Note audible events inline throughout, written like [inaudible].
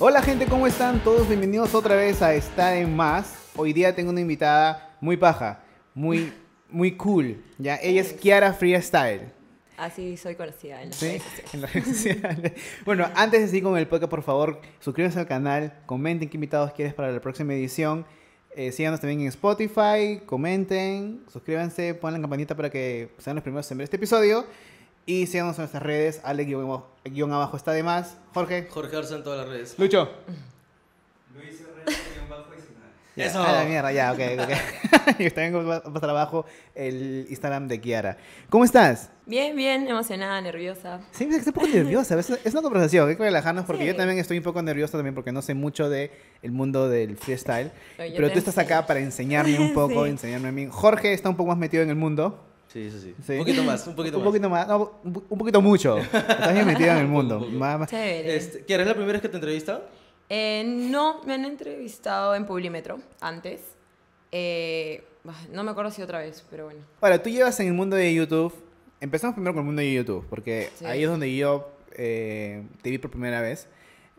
Hola gente, ¿cómo están? Todos bienvenidos otra vez a Está en Más. Hoy día tengo una invitada muy paja, muy, muy cool. ¿ya? Ella es Kiara Freestyle. Así soy conocida en las ¿Sí? redes sociales. En las redes sociales. Bueno, antes de seguir con el podcast, por favor, suscríbanse al canal, comenten qué invitados quieres para la próxima edición. Eh, síganos también en Spotify, comenten, suscríbanse, pongan la campanita para que sean los primeros en ver este episodio. Y síganos en nuestras redes, Ale guion guion abajo está de más. Jorge, Jorge Arza en todas las redes. Lucho. Luis Herrera, guion bajo y Eso. A la mierda, ya, ok, ok. [laughs] y también va a pasar abajo el Instagram de Kiara. ¿Cómo estás? Bien, bien, emocionada, nerviosa. Sí, estoy un poco nerviosa. Es, es una conversación, hay que relajarnos porque Sí. yo también estoy un poco nervioso también porque no sé mucho del el mundo del freestyle. Pero tú estás acá para enseñarme un [laughs] poco, Sí. enseñarme a mí. Jorge está un poco más metido en el mundo. Sí, eso sí. Sí. Un poquito más, un poquito un más. poquito más. no, un, poquito mucho. Estás bien metido en el [laughs] mundo. Más- más-. Este, Kiara, ¿es la primera vez que te entrevista? Eh, no, me han entrevistado en Publimetro antes. Eh, no me acuerdo si otra vez, pero bueno. Ahora, tú llevas en el mundo de YouTube. Empezamos primero con el mundo de YouTube, porque Sí. ahí es donde yo eh, te vi por primera vez.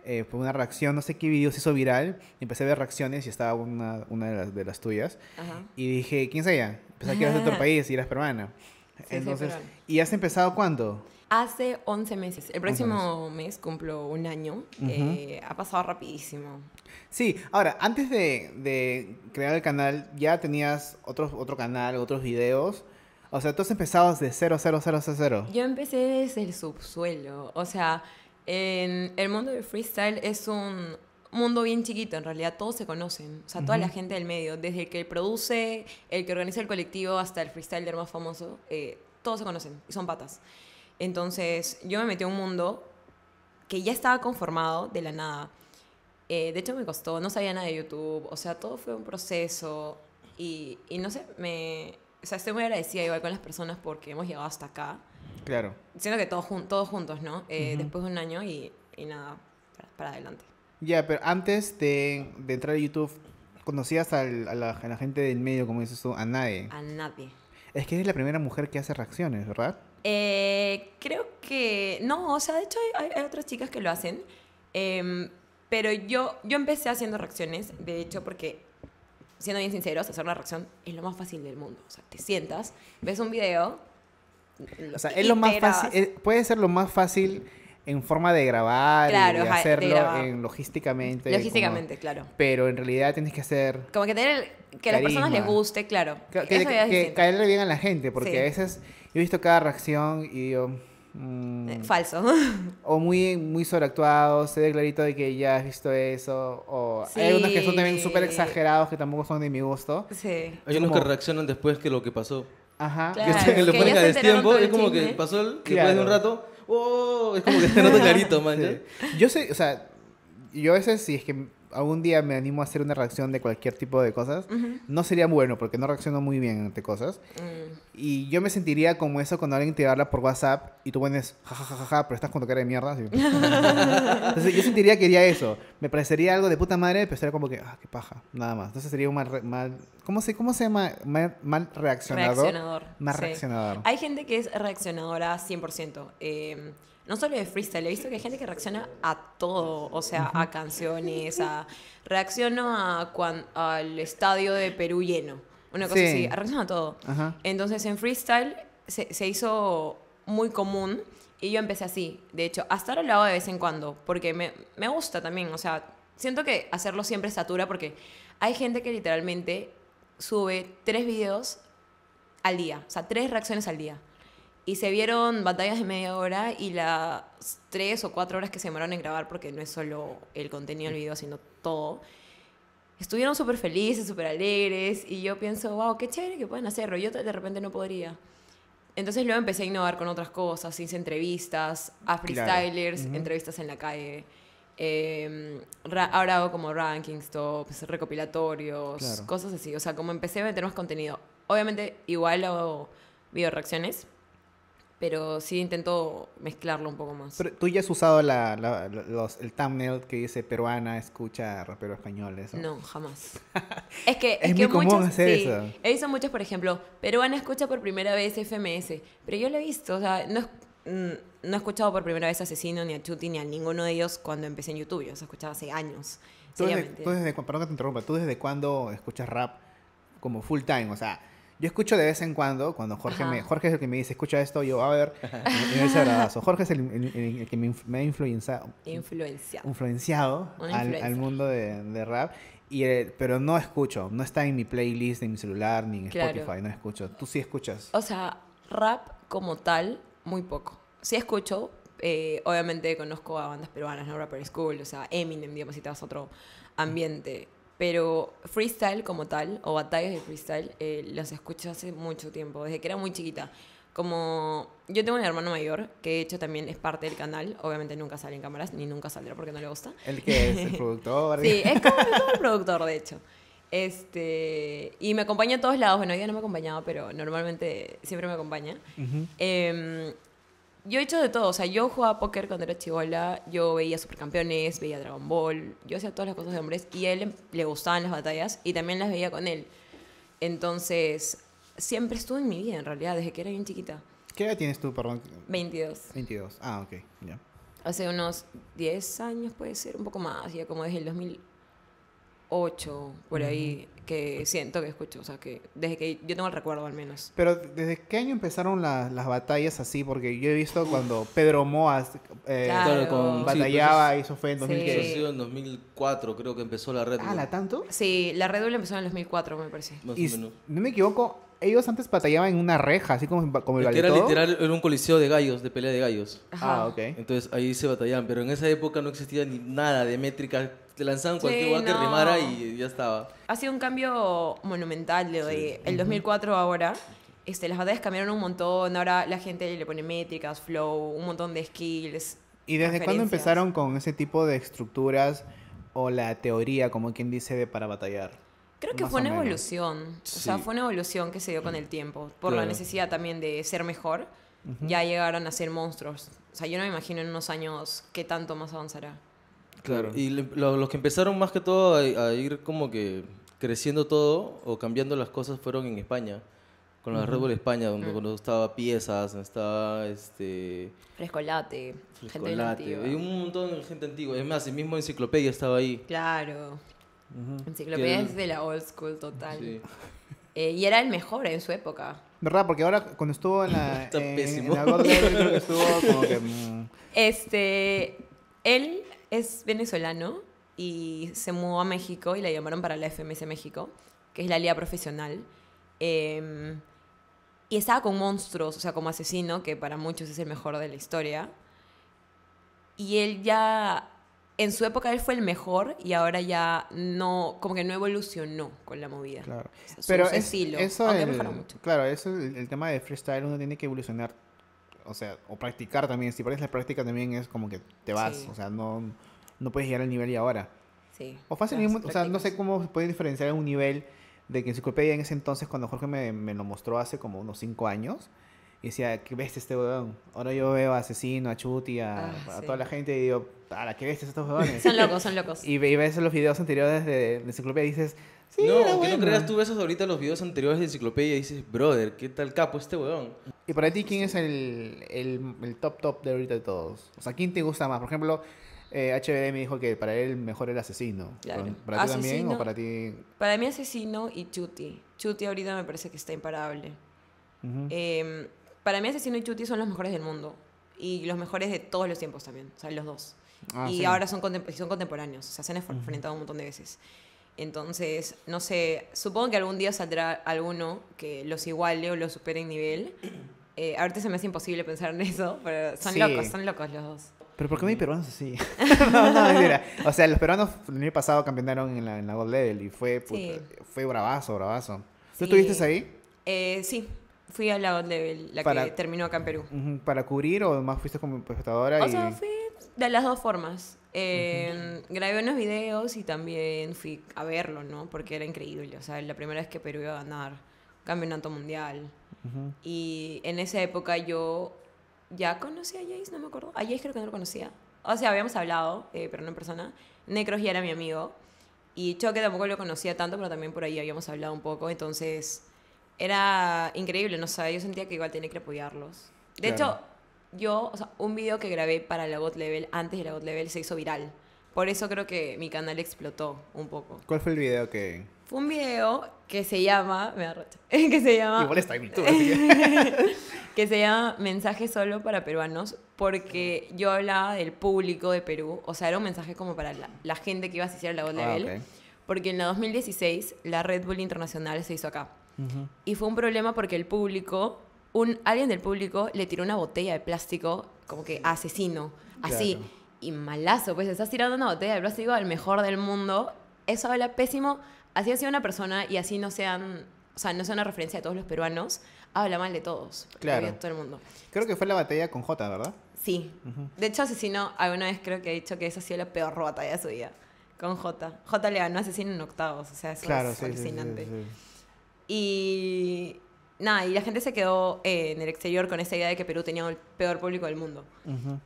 Eh, fue una reacción, no sé qué video se hizo viral. Empecé a ver reacciones y estaba una, una de, las, de las tuyas. Ajá. Y dije, ¿quién es ella? Pensaba que eras de otro país y eras peruana. soy Entonces, peruana. ¿y has empezado cuándo? Hace 11 meses. El próximo mes cumplo un año. Eh, ha pasado rapidísimo. Sí, ahora, antes de, de crear el canal, ¿ya tenías otro, otro canal, otros videos? O sea, tú has empezado desde 0, 0, 0, 0, 0. Yo empecé desde el subsuelo. O sea, en el mundo del freestyle es un mundo bien chiquito. En realidad todos se conocen. O sea, toda la gente del medio. Desde el que produce, el que organiza el colectivo, hasta el freestyler más famoso. eh, todos se conocen y son patas. Entonces, yo me metí a un mundo que ya estaba conformado de la nada. Eh, de hecho, me costó. No sabía nada de YouTube. O sea, todo fue un proceso. Y, y no sé, me... O sea, estoy muy agradecida igual con las personas porque hemos llegado hasta acá. Claro. Siento que todos, todos juntos, ¿no? Eh, Después de un año y, y nada, para, para adelante. Ya, pero antes de, de entrar a YouTube, ¿conocías al- a, la, a la gente del medio, como dices tú, a nadie? A nadie. Es que eres la primera mujer que hace reacciones, ¿verdad? Eh, creo que... No, o sea, de hecho hay, hay- otras chicas que lo hacen. Em, pero yo, yo empecé haciendo reacciones, de hecho, porque, siendo bien sinceros, hacer una reacción es lo más fácil del mundo. O sea, te sientas, ves un video... O sea, es lo más fácil, eh, puede ser lo más fácil en forma de grabar Claro, y de de hacerlo grabar. en logísticamente. Logísticamente, como- claro. pero en realidad tienes que hacer Como que tener... Que a las personas les guste, claro. que, que- Eso ya es que caerle bien a la gente, porque Sí. a veces yo he visto cada reacción y digo, mm, Eh, Falso. [laughs] o muy, muy sobreactuado, se ve clarito de que ya has visto eso, o hay algunos que son también Sí. súper exagerados que tampoco son de mi gusto. sí. Hay unos como- que reaccionan después que lo que pasó. Ajá. Claro. que lo que ponen ya a destiempo, es el como que pasó el, después Claro. de un rato, ¡oh! Es como que se nota clarito, man. Sí. Yo sé, o sea, yo a veces si es que algún día me animo a hacer una reacción de cualquier tipo de cosas, no sería bueno porque no reacciono muy bien ante cosas. Mm. Y yo me sentiría como eso cuando alguien te habla por WhatsApp y tú pones jajajaja, pero estás con tu cara de mierda. así. [laughs] Entonces yo sentiría que haría eso. Me parecería algo de puta madre, pero sería como que, ah, qué paja, nada más. Entonces sería un mal, mal ¿cómo se, cómo se llama? Mal, mal reaccionador. Reaccionador. Mal sí. reaccionador. Hay gente que es reaccionadora 100%. eh, no solo de freestyle, he visto que hay gente que reacciona a todo, o sea, a canciones, a reacciono a cuan- al estadio de Perú lleno, una cosa Sí. así, reacciona a todo. Ajá. Entonces en freestyle se, se hizo muy común y yo empecé así. De hecho, hasta ahora lo hago de vez en cuando porque me, me gusta también. O sea, siento que hacerlo siempre satura porque hay gente que literalmente sube tres videos al día. O sea, tres reacciones al día. Y se vieron batallas de media hora y las tres o cuatro horas que se demoraron en grabar, porque no es solo el contenido del video, sino todo, estuvieron súper felices, súper alegres. Y yo pienso, wow, qué chévere que pueden hacerlo. Yo de repente no podría. Entonces luego empecé a innovar con otras cosas, hice entrevistas a freestylers, entrevistas en la calle. eh, ra- ahora hago como rankings, tops, recopilatorios, Claro. cosas así. O sea, como empecé a meter más contenido. Obviamente igual hago video reacciones, pero sí intento mezclarlo un poco más. Pero tú ya has usado la, la- los, el thumbnail que dice peruana, escucha rapero español, eso. No, jamás. [laughs] Es que, Es es que muy común muchos, hacer sí, eso. He visto muchos, por ejemplo, peruana escucha por primera vez FMS, pero yo lo he visto, o sea, no mm, no he escuchado por primera vez a Asesino, ni a Chuti, ni a ninguno de ellos cuando empecé en YouTube. Yo los escuchaba hace años. ¿Tú desde, tú desde perdón que te interrumpa, ¿tú desde cuándo escuchas rap como full time? O sea, yo escucho de vez en cuando, cuando Jorge, Ajá. me, Jorge es el que me dice, escucha esto, yo, a ver, y me dice. Jorge es el, el- el- el que me, me ha Influenciado. influenciado Una al, mundo de, de rap, y, eh, pero no escucho, no está en mi playlist, en mi celular, ni en Claro. Spotify, no escucho. ¿Tú sí escuchas? O sea, rap como tal, muy poco. Sí escucho, eh, obviamente conozco a bandas peruanas, ¿no? Rapper School, o sea, Eminem, digamos, si te vas a otro ambiente. Pero freestyle como tal, o batallas de freestyle, eh, las escucho hace mucho tiempo, desde que era muy chiquita. Como yo tengo un hermano mayor, que de hecho también es parte del canal, obviamente nunca sale en cámaras, ni nunca saldrá porque no le gusta. ¿El que es? ¿El [laughs] productor? Sí, es como, es como el productor, de hecho. Este, y me acompaña a todos lados. Bueno, hoy día no me acompañaba, pero normalmente siempre me acompaña. Ujú. Em, yo he hecho de todo. O sea, yo jugaba póker cuando era chivola. Yo veía Supercampeones, veía Dragon Ball. Yo hacía todas las cosas de hombres. Y a él le gustaban las batallas y también las veía con él. Entonces, siempre estuvo en mi vida, en realidad, desde que era bien chiquita. ¿Qué edad tienes tú, perdón? 22. 22. Ah, ok, ya. Hace unos 10 años puede ser, un poco más, ya como desde el 2008, por ahí, que siento que escucho, o sea, que desde que yo tengo el recuerdo al menos. Pero ¿desde qué año empezaron la- las batallas así? Porque yo he visto cuando Pedro Moas eh, Claro. con- sí, batallaba, y eso fue en Sí. 2000. Eso ha sido en 2004, creo que empezó la red. Ah, ¿la tanto? Sí, la Red Bull empezó en el 2004, me parece. Más Y o menos. no me equivoco, ellos antes batallaban en una reja, así como, como el Es que era literal, era un coliseo de gallos, de pelea de gallos. Ajá. Ah, ok. Entonces ahí se batallaban, pero en esa época no existía ni nada de métrica. Te lanzaban cualquier Sí, igual que no. rimara y ya estaba. Ha sido un cambio monumental de, de el 2004 ahora. Este, las batallas cambiaron un montón, ahora la gente le pone métricas, flow, un montón de skills. ¿Y desde cuándo empezaron con ese tipo de estructuras o la teoría, como quien dice, de para batallar? Creo que Más fue una menos. evolución. O sea, Sí. fue una evolución que se dio con el tiempo. Por la Claro. necesidad también de ser mejor. Ya llegaron a ser monstruos. O sea, yo no me imagino en unos años qué tanto más avanzará. Claro. Y lo- los que empezaron más que todo a, a ir como que creciendo todo o cambiando las cosas fueron en España. Con la Red Bull España, donde cuando estaba Piezas, donde estaba este, Frescolate, gente Frescolate. antigua. Hay un montón de gente antigua. Es más, el mismo Enciclopedia estaba ahí. Claro. Ujú. Enciclopedia es de la old school total. Sí. Eh, y era el mejor en su época. ¿Verdad? Porque ahora cuando estuvo en la, [laughs] Está en, pésimo. en la God Level, [laughs] creo que estuvo como que... mm, Este, él es venezolano y se mudó a México y la llamaron para la FMS México, que es la liga profesional. Eh, y estaba con monstruos, o sea, como asesino, que para muchos es el mejor de la historia. Y él ya, en su época él fue el mejor y ahora ya no, como que no evolucionó con la movida. Claro. O sea, Pero es- estilo, eso, el- mucho. claro, eso el, el tema de freestyle uno tiene que evolucionar, o sea, o practicar también. Si pones la práctica también es como que te vas, Sí. o sea, no, no puedes llegar al nivel y ahora. Sí, O fácil mismo, o sea, no sé cómo se puede diferenciar un nivel de que enciclopedia en ese entonces, cuando Jorge me, me lo mostró hace como unos 5 años, y decía, ¿qué bestia este weón? Ahora yo veo a Asesino, a Chuti, a, Ah, a sí. toda la gente y digo, ¡Hala, qué bestia estos weones! Son locos, son locos. y, y ves los videos anteriores de, de enciclopedia y dices, sí, no, era aunque no bueno". creas, tú ves ahorita los videos anteriores de Enciclopedia y dices, brother, ¿qué tal capo este weón? Y para ti, ¿quién es el, el, el top top de ahorita de todos? O sea, ¿quién te gusta más? Por ejemplo, eh, HBD me dijo que para él el mejor era Asesino. Claro. ¿Para ti también o para ti...? Para mí Asesino y Chuti. Chuti ahorita me parece que está imparable. Eh, para mí Asesino y Chuti son los mejores del mundo. Y los mejores de todos los tiempos también. O sea, los dos. Ah, y sí. ahora son, contem- son contemporáneos. Se han enfr- enfrentado un montón de veces. Entonces, no sé, supongo que algún día saldrá alguno que los iguale o los supere en nivel. Eh, ahorita se me hace imposible pensar en eso, pero son Sí. locos, son locos los dos. ¿Pero por qué no hay peruanos así? [laughs] [laughs] no, no, mentira. O sea, los peruanos el año pasado campeonaron en la, en la Gold Level y fue, puta, Sí. fue bravazo, bravazo. ¿Tú Sí. estuviste ahí Eh, sí, fui a la God Level, la Para- que terminó acá en Perú. Para cubrir o más fuiste como espectadora? O y... sea, fui de las dos formas. Eh, Grabé unos videos y también fui a verlo, ¿no? Porque era increíble. O sea, la primera vez que Perú iba a ganar campeonato mundial. Ujú. Y en esa época yo ya conocí a Jace, no me acuerdo. A Jace creo que no lo conocía. O sea, habíamos hablado, eh, pero no en persona. Necros ya era mi amigo. Y Choque tampoco lo conocía tanto, pero también por ahí habíamos hablado un poco. Entonces, era increíble, no sé, yo sentía que igual tenía que apoyarlos. De Claro. hecho, yo, o sea, un video que grabé para la God Level, antes de la God Level, se hizo viral. Por eso creo que mi canal explotó un poco. ¿Cuál fue el video que...? Fue un video que se llama, me da racha, [laughs] que se llama, Igual está en YouTube, así que... [laughs] que se llama Mensaje solo para peruanos, porque yo hablaba del público de Perú, o sea, era un mensaje como para la, la gente que iba a asistir a la God Ah, Level, ok. porque en la 2016 la Red Bull Internacional se hizo acá. Ujú. Y fue un problema porque el público, un, alguien del público le tiró una botella de plástico como que asesino, así. Claro. Y malazo, pues estás tirando una botella de plástico al mejor del mundo. Eso habla pésimo. Así ha sido una persona y así no sean, o sea, no sea una referencia de todos los peruanos, habla mal de todos. Claro. De todo el mundo. Creo que fue la batalla con J, ¿verdad? Sí. De hecho, Asesino alguna vez creo que ha dicho que esa ha sido la peor batalla de su vida. Con J. J le ganó Asesino en octavos. O sea, eso Claro, es sí, alucinante. sí, sí. Y nada, y la gente se quedó eh, en el exterior con esa idea de que Perú tenía el peor público del mundo.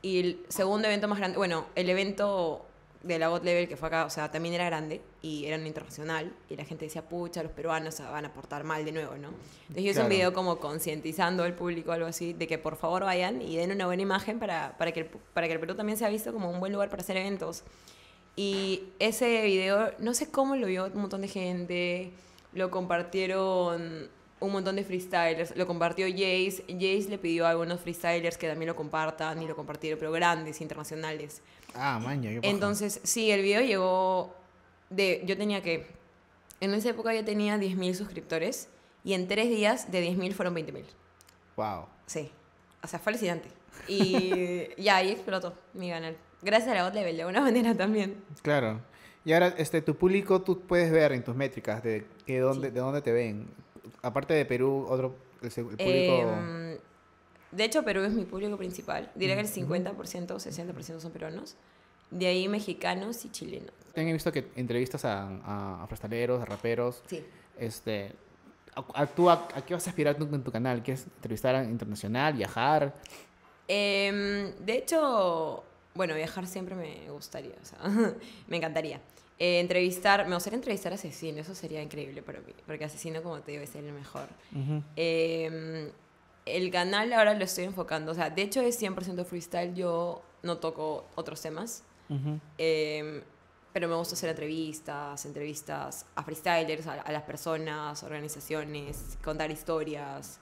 Y el segundo evento más grande, bueno, el evento de la God Level que fue acá, o sea, también era grande y era un internacional. Y la gente decía, pucha, los peruanos se van a portar mal de nuevo, ¿no? Entonces yo hice un Claro. video como concientizando al público, algo así, de que por favor vayan y den una buena imagen para, para, que, el, para que el Perú también sea visto como un buen lugar para hacer eventos. Y ese video, no sé cómo lo vio un montón de gente, lo compartieron un montón de freestylers, lo compartió Jace, Jace le pidió a algunos freestylers que también lo compartan y lo compartieron, pero grandes, internacionales. Ah, maña, qué paja. Entonces, sí, el video llegó de, yo tenía que, en esa época yo tenía 10.000 suscriptores y en tres días de 10.000 fueron 20.000. Wow. Sí, o sea, fue alucinante. Y [laughs] ya ahí explotó mi canal. Gracias a la Level, de alguna [laughs] manera también. Claro. Y ahora, este, tu público, tú puedes ver en tus métricas de, que dónde, de dónde te ven. Aparte de Perú, otro, el, el público... Em, de hecho, Perú es mi público principal. Diría que el 50%, 60% son peruanos. De ahí mexicanos y chilenos. También he visto que entrevistas a, a, a freestaleros, a raperos. Sí. Este, a, a- tú a, qué vas a aspirar tú en tu canal? ¿Quieres entrevistar a internacional, viajar? Em, de hecho, bueno, viajar siempre me gustaría, o sea, [laughs] me encantaría. Eh, entrevistar, me gustaría entrevistar a Asesino, eso sería increíble para mí, porque Asesino, como te digo, es el mejor. Em, el canal ahora lo estoy enfocando, o sea, de hecho es 100% freestyle, yo no toco otros temas, Em, pero me gusta hacer entrevistas, entrevistas a freestylers, a, a las personas, organizaciones, contar historias.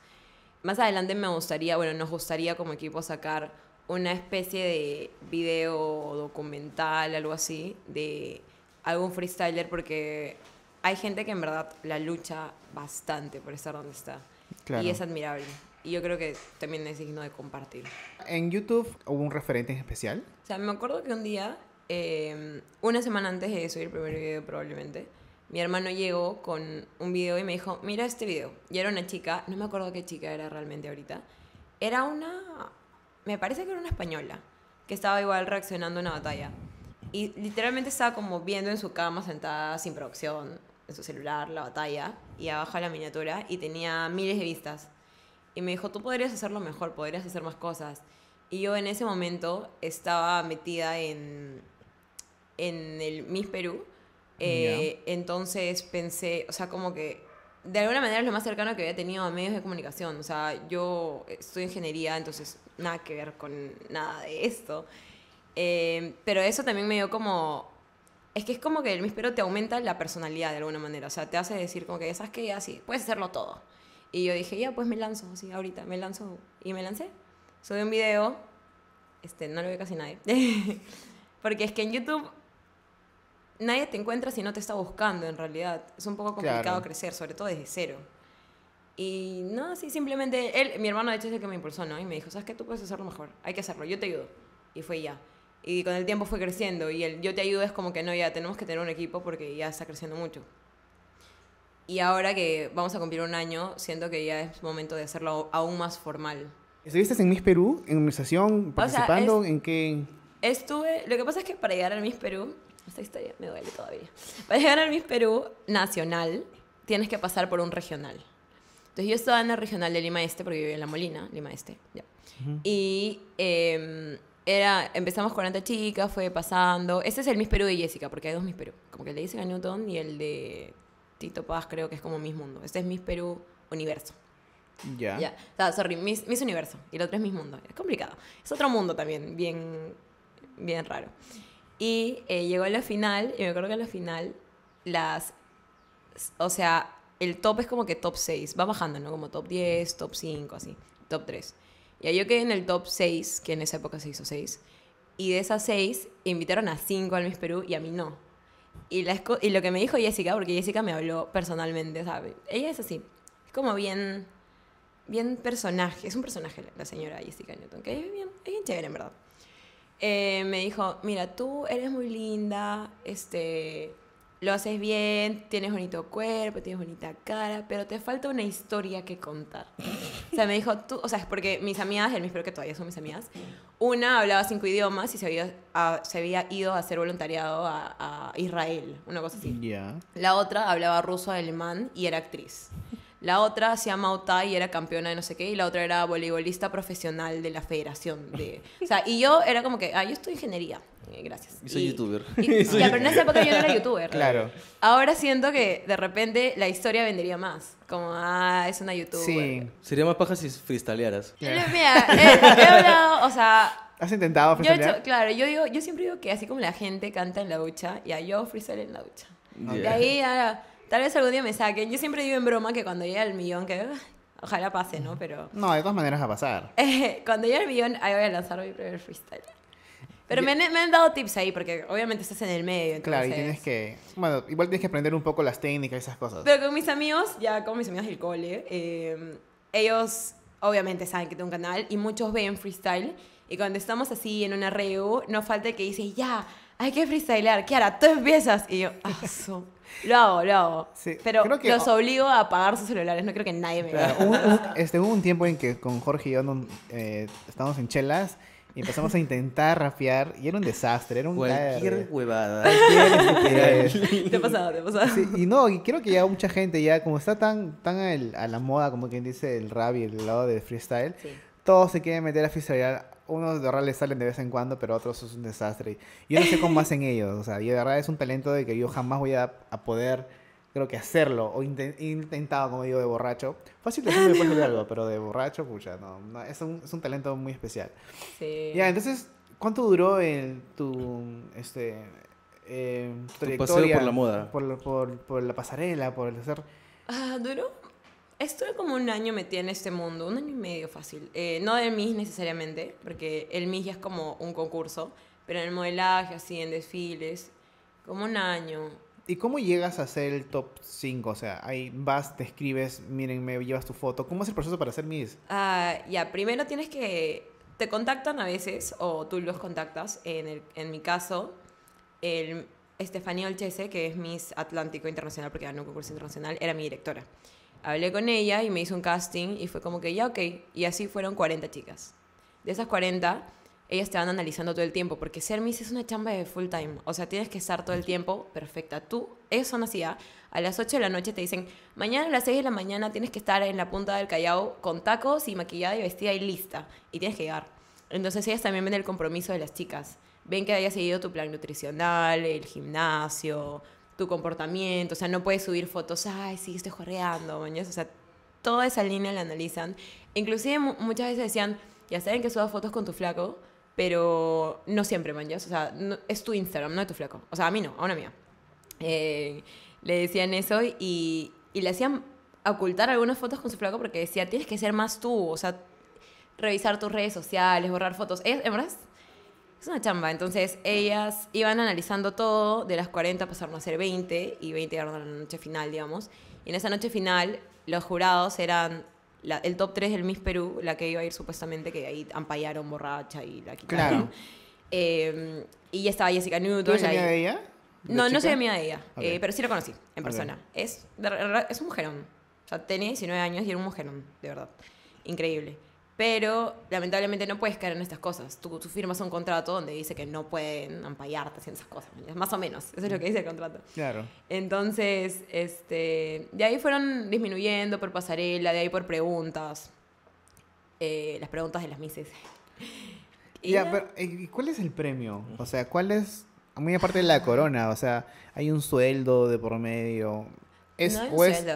Más adelante me gustaría, bueno, nos gustaría como equipo sacar una especie de video documental, algo así, de algún freestyler, porque hay gente que en verdad la lucha bastante por estar donde está. Claro. Y es admirable. Y yo creo que también es digno de compartir. En YouTube hubo un referente en especial. O sea, me acuerdo que un día, eh, una semana antes de subir el primer video probablemente, mi hermano llegó con un video y me dijo, mira este video. Y era una chica, no me acuerdo qué chica era realmente ahorita. Era una, me parece que era una española, que estaba igual reaccionando a una batalla. Y literalmente estaba como viendo en su cama sentada sin producción, en su celular, la batalla, y abajo la miniatura, y tenía miles de vistas. Y me dijo, tú podrías hacerlo mejor, podrías hacer más cosas. Y yo en ese momento estaba metida en, en el Miss Perú. Eh, Entonces pensé, o sea, como que de alguna manera es lo más cercano que había tenido a medios de comunicación. O sea, yo estudio ingeniería, entonces nada que ver con nada de esto. Eh, pero eso también me dio como... Es que es como que el Miss Perú te aumenta la personalidad de alguna manera. O sea, te hace decir como que, ¿sabes qué? Así, puedes hacerlo todo. Y yo dije, ya, pues me lanzo, así, ahorita, me lanzo. Y me lancé. Subí un video, este, no lo ve casi nadie. [laughs] Porque es que en YouTube nadie te encuentra si no te está buscando, en realidad. Es un poco complicado Claro. crecer, sobre todo desde cero. Y no, sí, simplemente él, mi hermano de hecho es el que me impulsó, ¿no? Y me dijo, ¿sabes qué? Tú puedes hacerlo mejor, hay que hacerlo, yo te ayudo. Y fue ya. Y con el tiempo fue creciendo y el yo te ayudo es como que no, ya tenemos que tener un equipo porque ya está creciendo mucho. Y ahora que vamos a cumplir un año, siento que ya es momento de hacerlo aún más formal. ¿Estuviste en Miss Perú, en organización, participando? ¿En qué? Estuve, lo que pasa es que para llegar al Miss Perú, esta historia me duele todavía, para llegar al Miss Perú nacional tienes que pasar por un regional. Entonces yo estaba en el regional de Lima Este, porque yo vivía en La Molina, Lima Este, ya. Y eh, era, empezamos 40 chicas, fue pasando. Este es el Miss Perú de Jessica, porque hay dos Miss Perú. Como que el de Jessica Newton y el de Tito Paz, creo que es como Miss Mundo. Este es Miss Perú Universo. Ya. Ya. O sea, sorry, Miss, Miss Universo. Y el otro es Miss Mundo. Es complicado. Es otro mundo también, bien, bien raro. Y eh, llegó a la final, y me acuerdo que a la final, las. O sea, el top es como que top 6. Va bajando, ¿no? Como top 10, top 5, así. Top 3. Y ahí yo quedé en el top 6, que en esa época se hizo 6. Y de esas 6, invitaron a 5 al Miss Perú y a mí no. Y, la y lo que me dijo Jessica, porque Jessica me habló personalmente, ¿sabes? Ella es así. Es como bien bien personaje, es un personaje la- la señora Jessica Newton, que es bien, es bien chévere en verdad. Eh, me dijo, mira, tú eres muy linda, este, lo haces bien, tienes bonito cuerpo, tienes bonita cara, pero te falta una historia que contar. O sea, me dijo, tú, o sea, es porque mis amigas, el espero que todavía son mis amigas, una hablaba cinco idiomas y se había, a- se había ido a hacer voluntariado a, a Israel, una cosa así. Ya. La otra hablaba ruso, alemán y era actriz. La otra hacía Muay Thai y era campeona de no sé qué. Y la otra era voleibolista profesional de la federación. De, o sea, y yo era como que, ah, yo estoy ingeniería. Eh, gracias. Y soy youtuber. y- [laughs] ya, pero en esa época yo no era youtuber. Claro. Ahora siento que de repente la historia vendería más. Como, ah, es una youtuber. Sí. Sería más paja si freestylearas. Eh, Mira, he, he hablado, o sea, ¿Has intentado yo he freestylear? hecho, claro, yo digo, yo siempre digo que así como la gente canta en la ducha, ya yo freestyle en la ducha. De Yeah. ahí, ah, tal vez algún día me saquen. Yo siempre digo en broma que cuando llegue el millón, que ah, ojalá pase, ¿no? Pero No, de todas maneras va a pasar. eh, [laughs] cuando llegue el millón, ahí voy a lanzar mi primer freestyle. Pero me, han- me han dado tips ahí, porque obviamente estás en el medio. Claro, y entonces- tienes que... Bueno, igual tienes que aprender un poco las técnicas y esas cosas. Pero con mis amigos, ya con mis amigos del cole, eh, ellos obviamente saben que tengo un canal y muchos ven freestyle. Y cuando estamos así en una reu, no falta el que dice, ya, hay que freestylear. Kiara, tú empiezas. Y yo, ah, su- lo hago, lo hago. Sí, Pero creo que- los obligo a apagar sus celulares. No creo que nadie me Claro, vea. hubo, un- este, hubo un tiempo en que con Jorge y yo no- eh, estábamos en chelas y empezamos a intentar rapear y era un desastre, era un Cualquier huevada. Cualquier [laughs] estupidez. Te ha pasado, te ha pasado. Sí, y no, y creo que ya mucha gente ya, como está tan, tan a la moda, como quien dice, el rap y el lado de freestyle, Sí. todos se quieren meter a freestyle. Unos de verdad les salen de vez en cuando, pero otros es un desastre. Yo no sé cómo [laughs] hacen ellos, o sea, y de verdad es un talento de que yo jamás voy a, a poder, creo que hacerlo, o inte- he intentado, como digo, de borracho. Fácil de [laughs] hacer después de algo, pero de borracho, pucha, no, no, es, un, es un talento muy especial. Sí. Ya, entonces, ¿cuánto duró el, tu, este, eh, tu paseo trayectoria por la moda. Por, por, por la pasarela, por el hacer... Ah, duró. Estuve como un año metida en este mundo, un año y medio fácil. Eh, no del MIS necesariamente, porque el MIS ya es como un concurso, pero en el modelaje, así, en desfiles, como un año. ¿Y cómo llegas a ser el top 5? O sea, ahí vas, te escribes, miren, me llevas tu foto. ¿Cómo es el proceso para hacer Miss? Ah, ya, primero tienes que... Te contactan a veces, o tú los contactas. En, el, en mi caso, el Estefanía Olchese, que es Miss Atlántico Internacional, porque ganó un concurso internacional, era mi directora. Hablé con ella y me hizo un casting y fue como que ya, ok. Y así fueron 40 chicas. De esas 40, ellas te van analizando todo el tiempo, porque ser Miss es una chamba de full time. O sea, tienes que estar todo el tiempo perfecta. Tú, así, ¿ah? a las 8 de la noche te dicen, mañana a las 6 de la mañana tienes que estar en la punta del Callao con tacos y maquillada y vestida y lista. Y tienes que llegar. Entonces ellas también ven el compromiso de las chicas. Ven que hayas seguido tu plan nutricional, el gimnasio, tu comportamiento. O sea, no puedes subir fotos, ay, sí, estoy jorreando, mañana. O sea, toda esa línea la analizan. Inclusive mu- muchas veces decían, ya saben que subas fotos con tu flaco, pero no siempre, manjas. O sea, no- es tu Instagram, no de tu flaco. O sea, a mí no, a una mía. Eh, le decían eso y, y le hacían ocultar algunas fotos con su flaco porque decía, tienes que ser más tú, o sea, revisar tus redes sociales, borrar fotos. Ellas, en verdad, es- es una chamba. Entonces, ellas iban analizando todo, de las 40 pasaron a ser 20 y 20 llegaron a la noche final, digamos. Y en esa noche final, los jurados eran la- el top 3 del Miss Perú, la que iba a ir supuestamente, que ahí ampallaron borracha y la quitaron. Claro. Eh, y ya estaba Jessica Newton. ¿Tú eres la- amiga de ella? ¿De no, no chica? soy amiga de ella, Ok. eh, pero sí la conocí en persona. Es, de verdad, es un mujerón. O sea, tenía 19 años y era un mujerón, de verdad. Increíble. Pero lamentablemente no puedes caer en estas cosas. Tú, tú firmas un contrato donde dice que no pueden ampallarte haciendo esas cosas. Más o menos. Eso es lo que dice el contrato. Claro. Entonces, este, de ahí fueron disminuyendo por pasarela, de ahí por preguntas. Eh, las preguntas de las mises. [laughs] Y Ya, ya. pero, eh, ¿y ¿cuál es el premio? O sea, ¿cuál es, muy aparte de la corona, o sea, hay un sueldo de por medio? Es, no hay un o es,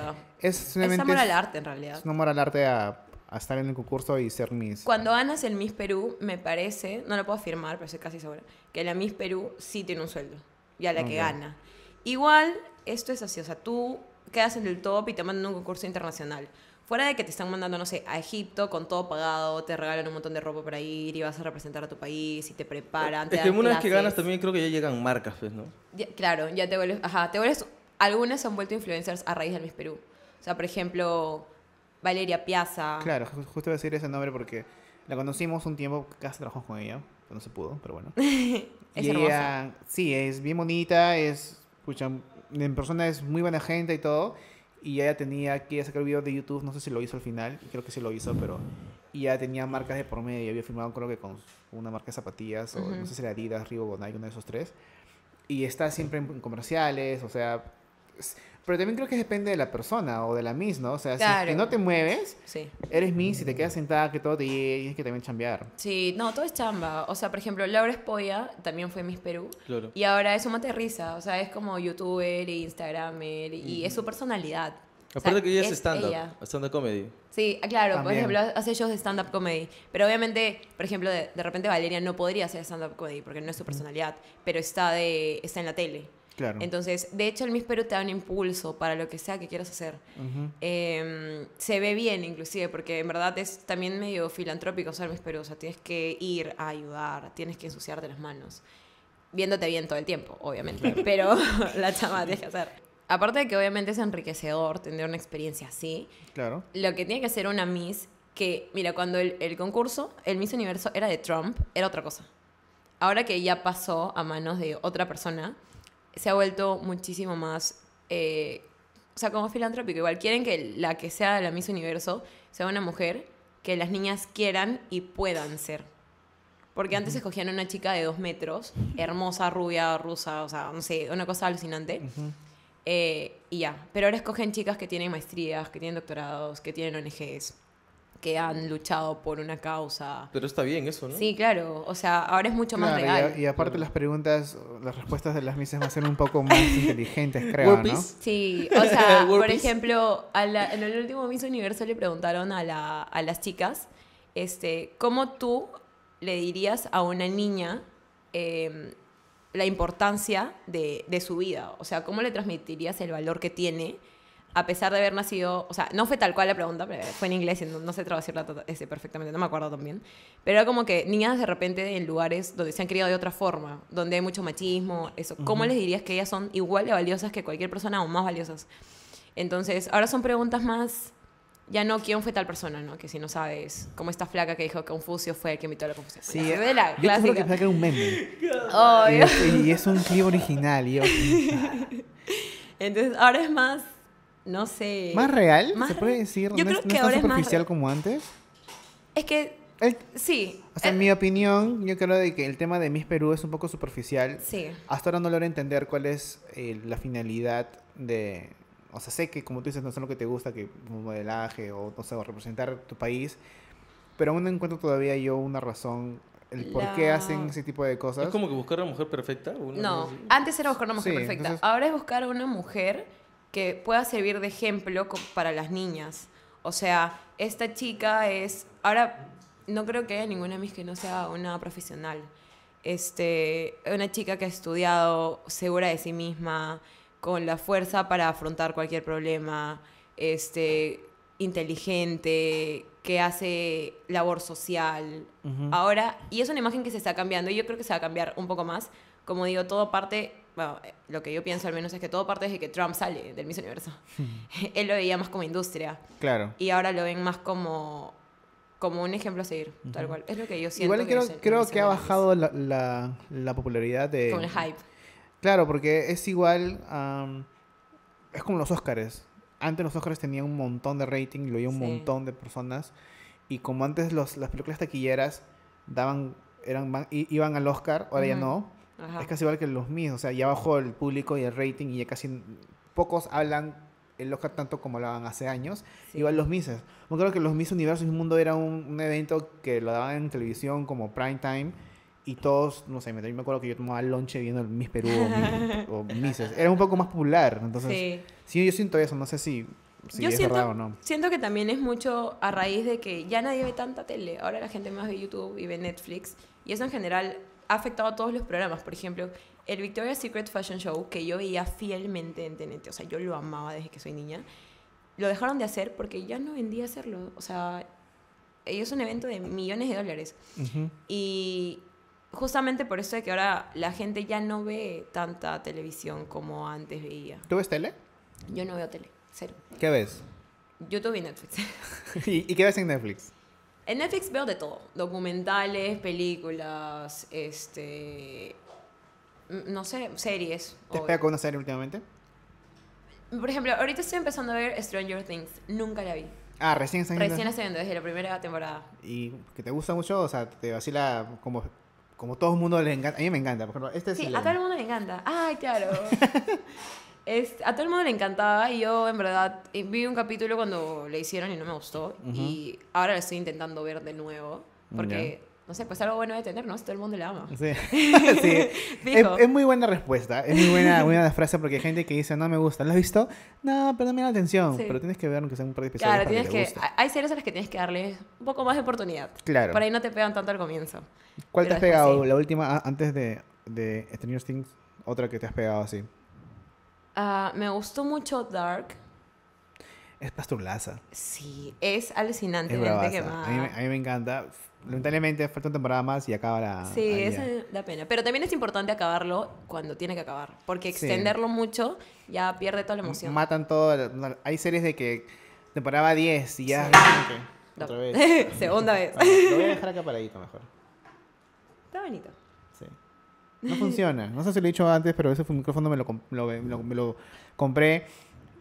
es Es amor al arte, en realidad. es un amor al arte a, a estar en el concurso y ser Miss. Cuando ganas el Miss Perú, me parece, no lo puedo afirmar, pero estoy casi segura, que la Miss Perú sí tiene un sueldo. Y a la que Ok. gana. Igual, esto es así, o sea, tú quedas en el top y te mandan a un concurso internacional. Fuera de que te están mandando, no sé, a Egipto con todo pagado, te regalan un montón de ropa para ir y vas a representar a tu país y te preparan. te Es que dan una vez que clases. ganas también creo que ya llegan marcas, pues, ¿no? Ya- claro, ya te vuelves, ajá, te vuelves, algunas se han vuelto influencers a raíz del Miss Perú. O sea, por ejemplo, Valeria Piazza. Claro, ju- justo iba a decir ese nombre porque la conocimos un tiempo, casi trabajamos con ella, pero no se pudo, pero bueno. [laughs] Es y hermosa. ella, sí, es bien bonita, es, pucha, en persona es muy buena gente y todo. Y ella tenía que sacar video de YouTube, no sé si lo hizo al final, creo que sí lo hizo, pero y ya tenía marcas de por medio, había firmado creo que con una marca de zapatillas, o no sé si era Adidas, Reebok o Nike, uno de esos tres. Y está siempre en comerciales, o sea... es- Pero también creo que depende de la persona o de la Miss, ¿no? O sea, si es que Claro. no te mueves, Sí. eres Miss y te quedas sentada, que todo te llegue, tienes que también chambear. Sí, no, todo es chamba. O sea, por ejemplo, Laura Espoya también fue Miss Perú. Claro. Y ahora es un mate risa. O sea, es como youtuber e instagramer. Y es su personalidad. O sea, Aparte que ella es es stand-up, stand-up comedy. Sí, ah, claro, por También. ejemplo, hace shows de stand-up comedy. Pero obviamente, por ejemplo, de, de repente Valeria no podría hacer stand-up comedy porque no es su personalidad. Pero está, de, está en la tele. Claro. Entonces, de hecho, el Miss Perú te da un impulso para lo que sea que quieras hacer. Ujú. Eh, se ve bien, inclusive, porque en verdad es también medio filantrópico ser Miss Perú. O sea, tienes que ir a ayudar, tienes que ensuciarte las manos. Viéndote bien todo el tiempo, obviamente. Pero [laughs] la chama tienes que hacer. Aparte de que obviamente es enriquecedor tener una experiencia así, Claro. lo que tiene que hacer una Miss, que, mira, cuando el, el concurso, el Miss Universo era de Trump, era otra cosa. Ahora que ya pasó a manos de otra persona, se ha vuelto muchísimo más, eh, o sea, como filantrópico. Igual quieren que la que sea la Miss Universo sea una mujer que las niñas quieran y puedan ser. Porque antes escogían una chica de dos metros, hermosa, rubia, rusa, o sea, no sé, una cosa alucinante. Eh, y ya. Pero ahora escogen chicas que tienen maestrías, que tienen doctorados, que tienen ONGs, que han luchado por una causa. Pero está bien eso, ¿no? Sí, claro. O sea, ahora es mucho más Claro, y a- real. Y, aparte las preguntas, las respuestas de las misas van a ser un poco más [laughs] inteligentes, creo, ¿no? Sí, o sea, [laughs] por ejemplo, a la- en el último Miss Universo le preguntaron a, la- a las chicas, este, ¿cómo tú le dirías a una niña eh, la importancia de, de su vida? O sea, ¿cómo le transmitirías el valor que tiene a pesar de haber nacido, o sea, no fue tal cual la pregunta, pero fue en inglés y no, no sé traducirla to- ese perfectamente, no me acuerdo también. Pero era como que niñas de repente en lugares donde se han criado de otra forma, donde hay mucho machismo, eso. ¿Cómo les dirías que ellas son igual de valiosas que cualquier persona o más valiosas? Entonces, ahora son preguntas más, ya no quién fue tal persona, ¿no? Que si no sabes, como esta flaca que dijo que Confucio fue el que invitó a la Confusión. Sí, Ya, de la yo clásica. que era un meme. Obvio. [laughs] Y es, y es un clip original. Y yo, [laughs] Entonces, ahora es más, no sé. ¿Más real? Más ¿Se puede decir? Yo ¿No, creo es, no que es tan ahora es más superficial como antes? Es que, El- sí. o sea, en eh, mi opinión, yo creo de que el tema de Miss Perú es un poco superficial. Sí. Hasta ahora no logro entender cuál es eh, la finalidad de... O sea, sé que como tú dices, no sé lo que te gusta, que un modelaje o, no sé, o representar tu país, pero aún no encuentro todavía yo una razón, el por qué hacen ese tipo de cosas. Es como que buscar a la mujer perfecta. una No, antes era buscar una mujer Sí, perfecta. entonces- Ahora es buscar a una mujer que pueda servir de ejemplo para las niñas. O sea, esta chica es. Ahora, no creo que haya ninguna Miss que no sea una profesional. Este, una chica que ha estudiado, segura de sí misma, con la fuerza para afrontar cualquier problema, este, inteligente, que hace labor social. Ahora, y es una imagen que se está cambiando y yo creo que se va a cambiar un poco más. Como digo, todo parte, bueno, eh, lo que yo pienso al menos es que todo parte desde que Trump sale del Miss Universo. [laughs] Él lo veía más como industria Claro. y ahora lo ven más como, como un ejemplo a seguir, tal cual. Es lo que yo siento. Igual que creo, es creo que ha bajado la, la, la popularidad de... Con el hype. Claro, porque es igual. es como los Óscares. Antes los Óscares tenían un montón de rating, lo veía un Sí. montón de personas. Y como antes los, las películas taquilleras daban, eran, iban al Oscar, ahora ya no. Ajá. Es casi igual que los míos. O sea, ya bajó el público y el rating y ya casi pocos hablan el Oscar tanto como lo hablaban hace años. Sí. Igual los Misses. Yo creo que los Miss Universo y Mundo era un, un evento que lo daban en televisión como prime time y todos, no sé, me, yo me acuerdo que yo tomaba lonche viendo el Miss Perú o, [laughs] o Misses. Era un poco más popular, entonces... sí. Sí, yo siento eso, no sé si, si Yo siento, o no. siento que también es mucho a raíz de que ya nadie ve tanta tele. Ahora la gente más ve YouTube y ve Netflix. Y eso en general ha afectado a todos los programas. Por ejemplo, el Victoria's Secret Fashion Show, que yo veía fielmente en TNT, o sea, yo lo amaba desde que soy niña, lo dejaron de hacer porque ya no vendía hacerlo. O sea, es un evento de millones de dólares. Ujú. Y justamente por eso es que ahora la gente ya no ve tanta televisión como antes veía. ¿Tú ves tele? Yo no veo tele, cero. ¿Qué ves? YouTube y Netflix. [laughs] ¿Y, y qué ves en Netflix? En Netflix veo de todo. Documentales, películas, este... mm, No sé, series. ¿Te pega con una serie últimamente? Por ejemplo, ahorita estoy empezando a ver Stranger Things. Nunca la vi. Ah, recién están Recién viendo desde la primera temporada. ¿Y que te gusta mucho? O sea, te vacila como, como todo el mundo le encanta. A mí me encanta. Por ejemplo, este es Sí, el- a todo el mundo le encanta. Ay, claro. [laughs] Es- a todo el mundo le encantaba y yo en verdad vi un capítulo cuando le hicieron y no me gustó y ahora lo estoy intentando ver de nuevo porque, no sé, pues algo bueno de tener, ¿no? Si todo el mundo le ama. Sí. [laughs] Sí. Es, es muy buena respuesta. Es muy buena, buena frase porque hay gente que dice, no me gusta. ¿Lo has visto? No, pero no me da la atención. Sí. Pero tienes que ver aunque sea un par de episodios Claro, tienes que que, hay series a las que tienes que darle un poco más de oportunidad. Claro. Por ahí no te pegan tanto al comienzo. ¿Cuál te has pegado? sí. La última, antes de, de Stranger Things, otra que te has pegado así. Ah, me gustó mucho Dark. Es Pasturlaza. Sí, es alucinante. Es gente. A mí, me- a mí me encanta. Lamentablemente falta una temporada más y acaba la... Sí, ya. da pena. Pero también es importante acabarlo cuando tiene que acabar. Porque Sí. extenderlo mucho ya pierde toda la emoción. Matan todo. Hay series de que temporada 10 y ya... Sí. que No. Otra vez. [laughs] Segunda vez. Ah, lo voy a dejar acá paradito mejor. Está bonito. No funciona. No sé si lo he dicho antes, pero ese micrófono me lo, lo- me lo- me lo compré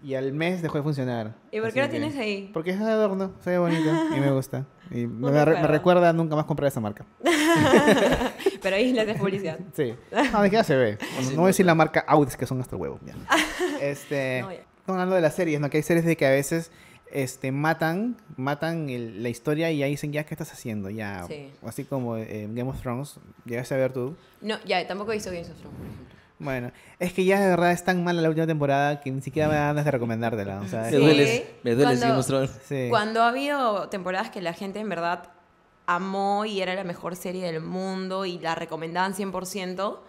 y al mes dejó de funcionar. ¿Y por qué lo tienes ahí? Porque es de adorno, se ve bonito y me gusta. Y [laughs] me, recuerda a nunca más comprar esa marca. [laughs] Pero ahí le haces publicidad. [laughs] Sí. No, de que ya se ve. Bueno, no voy a decir la marca Audis, que son nuestro huevo. ya. Este, No, ya. estamos hablando de las series, ¿no? Que hay series de que a veces este, matan, matan el- la historia y ahí dicen, ya, ¿qué estás haciendo? Ya, Sí. así como eh, Game of Thrones, llegaste a ver tú. No, ya, tampoco he visto Games of Thrones, por ejemplo. Bueno, es que ya de verdad es tan mala la última temporada que ni siquiera me dan ganas de recomendártela. O sea, Me Sí. duele, me duele Cuando- Game of Thrones. sí. Cuando ha habido temporadas que la gente en verdad amó y era la mejor serie del mundo y la recomendaban 100%,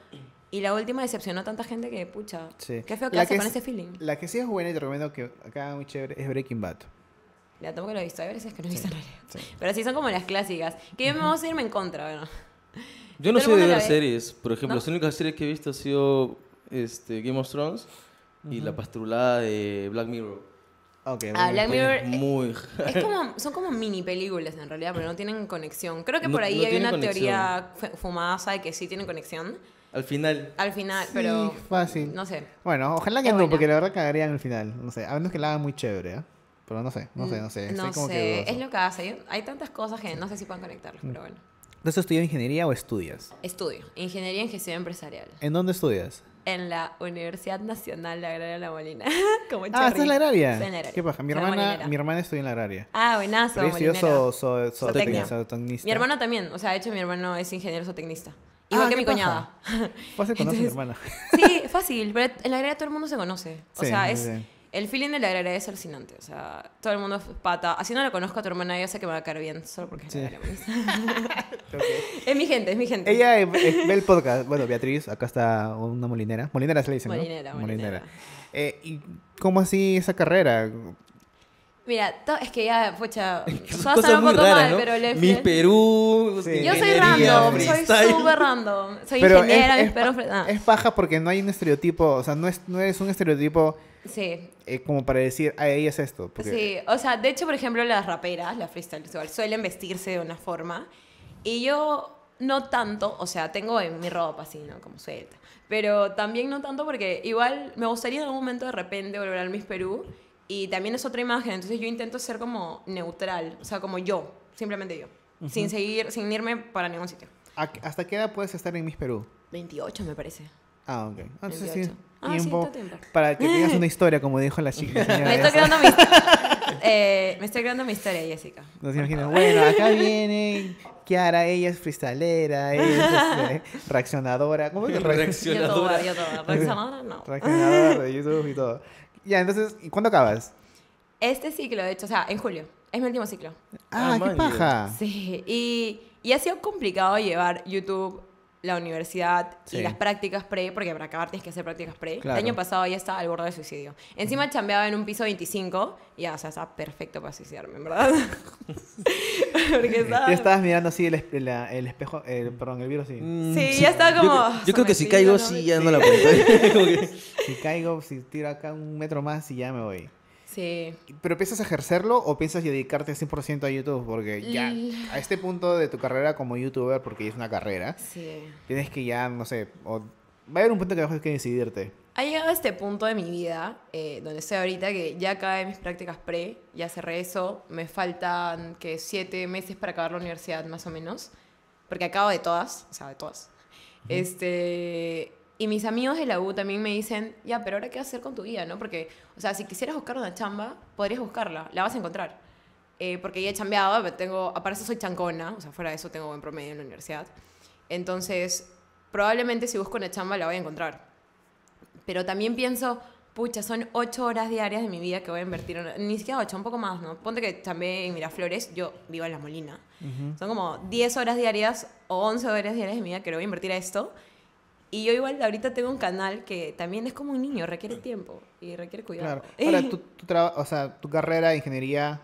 y la última decepcionó a tanta gente que, pucha, Sí. qué feo que La hace con es- ese feeling. La que sí es buena y te recomiendo que acá muy chévere es Breaking Bad. Ya tampoco lo he visto, hay veces que no he visto en realidad. sí. Pero sí son como las clásicas, que yo me voy a irme en contra, bueno. Yo no el de ver la ve. series. Por ejemplo, ¿No? las únicas series que he visto ha sido este, Game of Thrones y la pastrulada de Black Mirror. Ah, bueno. Black Mirror Es muy... es como, [laughs] son como mini películas en realidad, pero no tienen conexión. Creo que No- por ahí no hay una conexión. teoría fu- fumadaza de que sí tienen conexión. Al final, Al final, Sí, pero fácil. no sé. Bueno, ojalá que no, buena. porque la verdad cagaría en el final. No sé, a menos que la hagan muy chévere, ¿eh? Pero no sé, no sé, no sé. No como que sé, dudoso. es lo que hace. Hay- tantas cosas que no sé si pueden conectarlas, pero bueno. ¿Entonces estudias ingeniería o estudias? Estudio Ingeniería en Gestión Empresarial ¿En dónde estudias? en la Universidad Nacional de Agraria de La Molina. [laughs] Como Ah. ¿estás en la agraria? Estoy en la agraria. ¿Qué pasa? Mi Soy hermana, molinera. mi hermana estudió en la agraria. Ah, buenazo, Pero ella estudió molinera. so, so, so- Zootecnia. zootecnista. Mi hermano también, o sea, de hecho mi hermano es ingeniero zootecnista. Igual Ah, que mi cuñada. [laughs] Fácil conocer a mi Entonces- hermana. [laughs] Sí, fácil, pero en la agraria todo el mundo se conoce. O Sí, sea, es sí. el feeling de la agraria es alucinante. O sea, todo el mundo es pata. Así no la conozco a tu hermana, yo sé que me va a caer bien, solo porque es Sí. la agraria. [laughs] Es mi gente, es mi gente. Ella ve el podcast. Bueno, Beatriz, acá está una molinera. Molinera se le dice, ¿no? Molinera, molinera. Eh, ¿Y cómo así esa carrera? Mira, to- es que ya, a un [laughs] muy poco raras, mal, ¿no? pero le... Miss Perú, Sí. Yo soy random, soy súper random. Soy Pero ingeniera, es, mis es, perros... pa- ah, es paja porque no hay un estereotipo, o sea, no, es, no eres un estereotipo Sí, eh, como para decir, ah, ella es esto. Porque, Sí, o sea, de hecho, por ejemplo, las raperas, las freestyle suelen vestirse de una forma. Y yo no tanto, o sea, tengo en mi ropa así, ¿no? Como suelta. Pero también no tanto porque igual me gustaría en algún momento de repente volver al Miss Perú. Y también es otra imagen, entonces yo intento ser como neutral, o sea, como yo, simplemente yo. Sin seguir, sin irme para ningún sitio. ¿A- ¿Hasta qué edad puedes estar en Miss Perú? 28 me parece. Ah, ok. Entonces sí. 28. Ah, sí, tiempo está tiempo. para que [laughs] tengas una historia, como dijo la chica. Me estoy esa. quedando mis... [laughs] Eh, me estoy creando mi historia, Jessica. Nos imaginan, bueno, acá viene Kiara, ella es freestalera, ella es este, reaccionadora. ¿Cómo es? Reacc- Reaccionadora. Youtuber, youtuber. Reaccionadora, no. Reaccionadora de YouTube y todo. Ya, entonces, ¿y cuándo acabas? Este ciclo, de hecho, o sea, en julio. Es mi último ciclo. Ah, Ah, qué man, paja. Sí, y, y ha sido complicado llevar YouTube, la universidad Sí. y las prácticas pre, porque para acabar tienes que hacer prácticas pre. Claro. El año pasado ya estaba al borde del suicidio. Encima chambeaba en un piso 25 y ya, o sea, estaba perfecto para suicidarme, en verdad. [laughs] porque estaba... Ya estabas mirando así el, espe- la- el espejo, el, perdón, el virus así. Mm, Sí, ya estaba como, Yo, "Ah, yo creo que si caigo, ¿no? sí, ya no la. [laughs] [laughs] Como que- Si caigo, si tiro acá un metro más y ya me voy. Sí. ¿Pero piensas ejercerlo o piensas dedicarte 100% a YouTube? Porque ya, a este punto de tu carrera como YouTuber, porque ya es una carrera, Sí. tienes que ya, no sé, o- va a haber un punto que vas a que decidirte. Ha llegado a este punto de mi vida, eh, donde estoy ahorita, que ya acabé mis prácticas pre, ya cerré eso, me faltan que siete meses para acabar la universidad más o menos, porque acabo de todas, o sea, de todas. Este, y mis amigos de la U también me dicen, ya, pero ahora qué vas a hacer con tu vida, ¿no? Porque, o sea, si quisieras buscar una chamba, podrías buscarla, la vas a encontrar. Eh, porque ya he chambeado, pero tengo, aparte soy chancona, o sea, fuera de eso tengo buen promedio en la universidad. Entonces, probablemente si busco una chamba la voy a encontrar. Pero también pienso, pucha, son ocho horas diarias de mi vida que voy a invertir en... Ni siquiera ocho, un poco más, ¿no? Ponte que chambeé en Miraflores, yo vivo en La Molina. Son como 10 horas diarias o 11 horas diarias de mi vida que le voy a invertir a esto. Y yo igual ahorita tengo un canal que también es como un niño, requiere tiempo y requiere cuidado. Claro. [laughs] Ahora, tu, tu, traba- o sea, tu carrera de ingeniería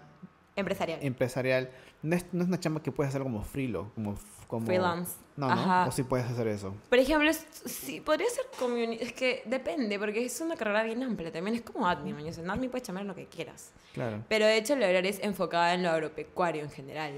Empresarial. empresarial no es, no es una chamba que puedes hacer como freelo, como... como Freelance. No, no. Ajá. O sí puedes hacer eso. Por ejemplo, es- sí, podría ser community. Es que depende, porque es una carrera bien amplia. También es como admin. ¿no? En admin puedes llamar lo que quieras. Claro. Pero de hecho, la horaria es enfocada en lo agropecuario en general.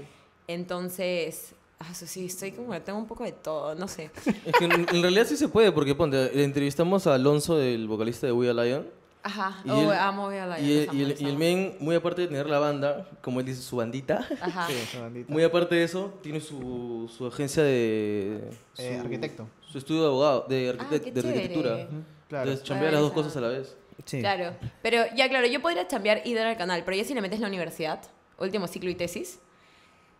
Entonces, ah, sí, estoy como que tengo un poco de todo, no sé. Es que en, en realidad sí se puede, porque ponte, le entrevistamos a Alonso, el vocalista de We Are Lion. Ajá. Y oh, él- amo a la Y el, y, el, y el men, muy aparte de tener la banda, como él dice, su bandita, Ajá. Sí, [laughs] esa bandita. muy aparte de eso, tiene su, su agencia de... Eh, su- arquitecto. Su estudio de abogado, de, Ah, arquite- qué de arquitectura. Claro. Entonces, chambea las dos cosas a la vez. Sí. Claro. Pero ya, claro, yo podría chambear y dar al canal, pero ya si le metes la universidad, último ciclo y tesis,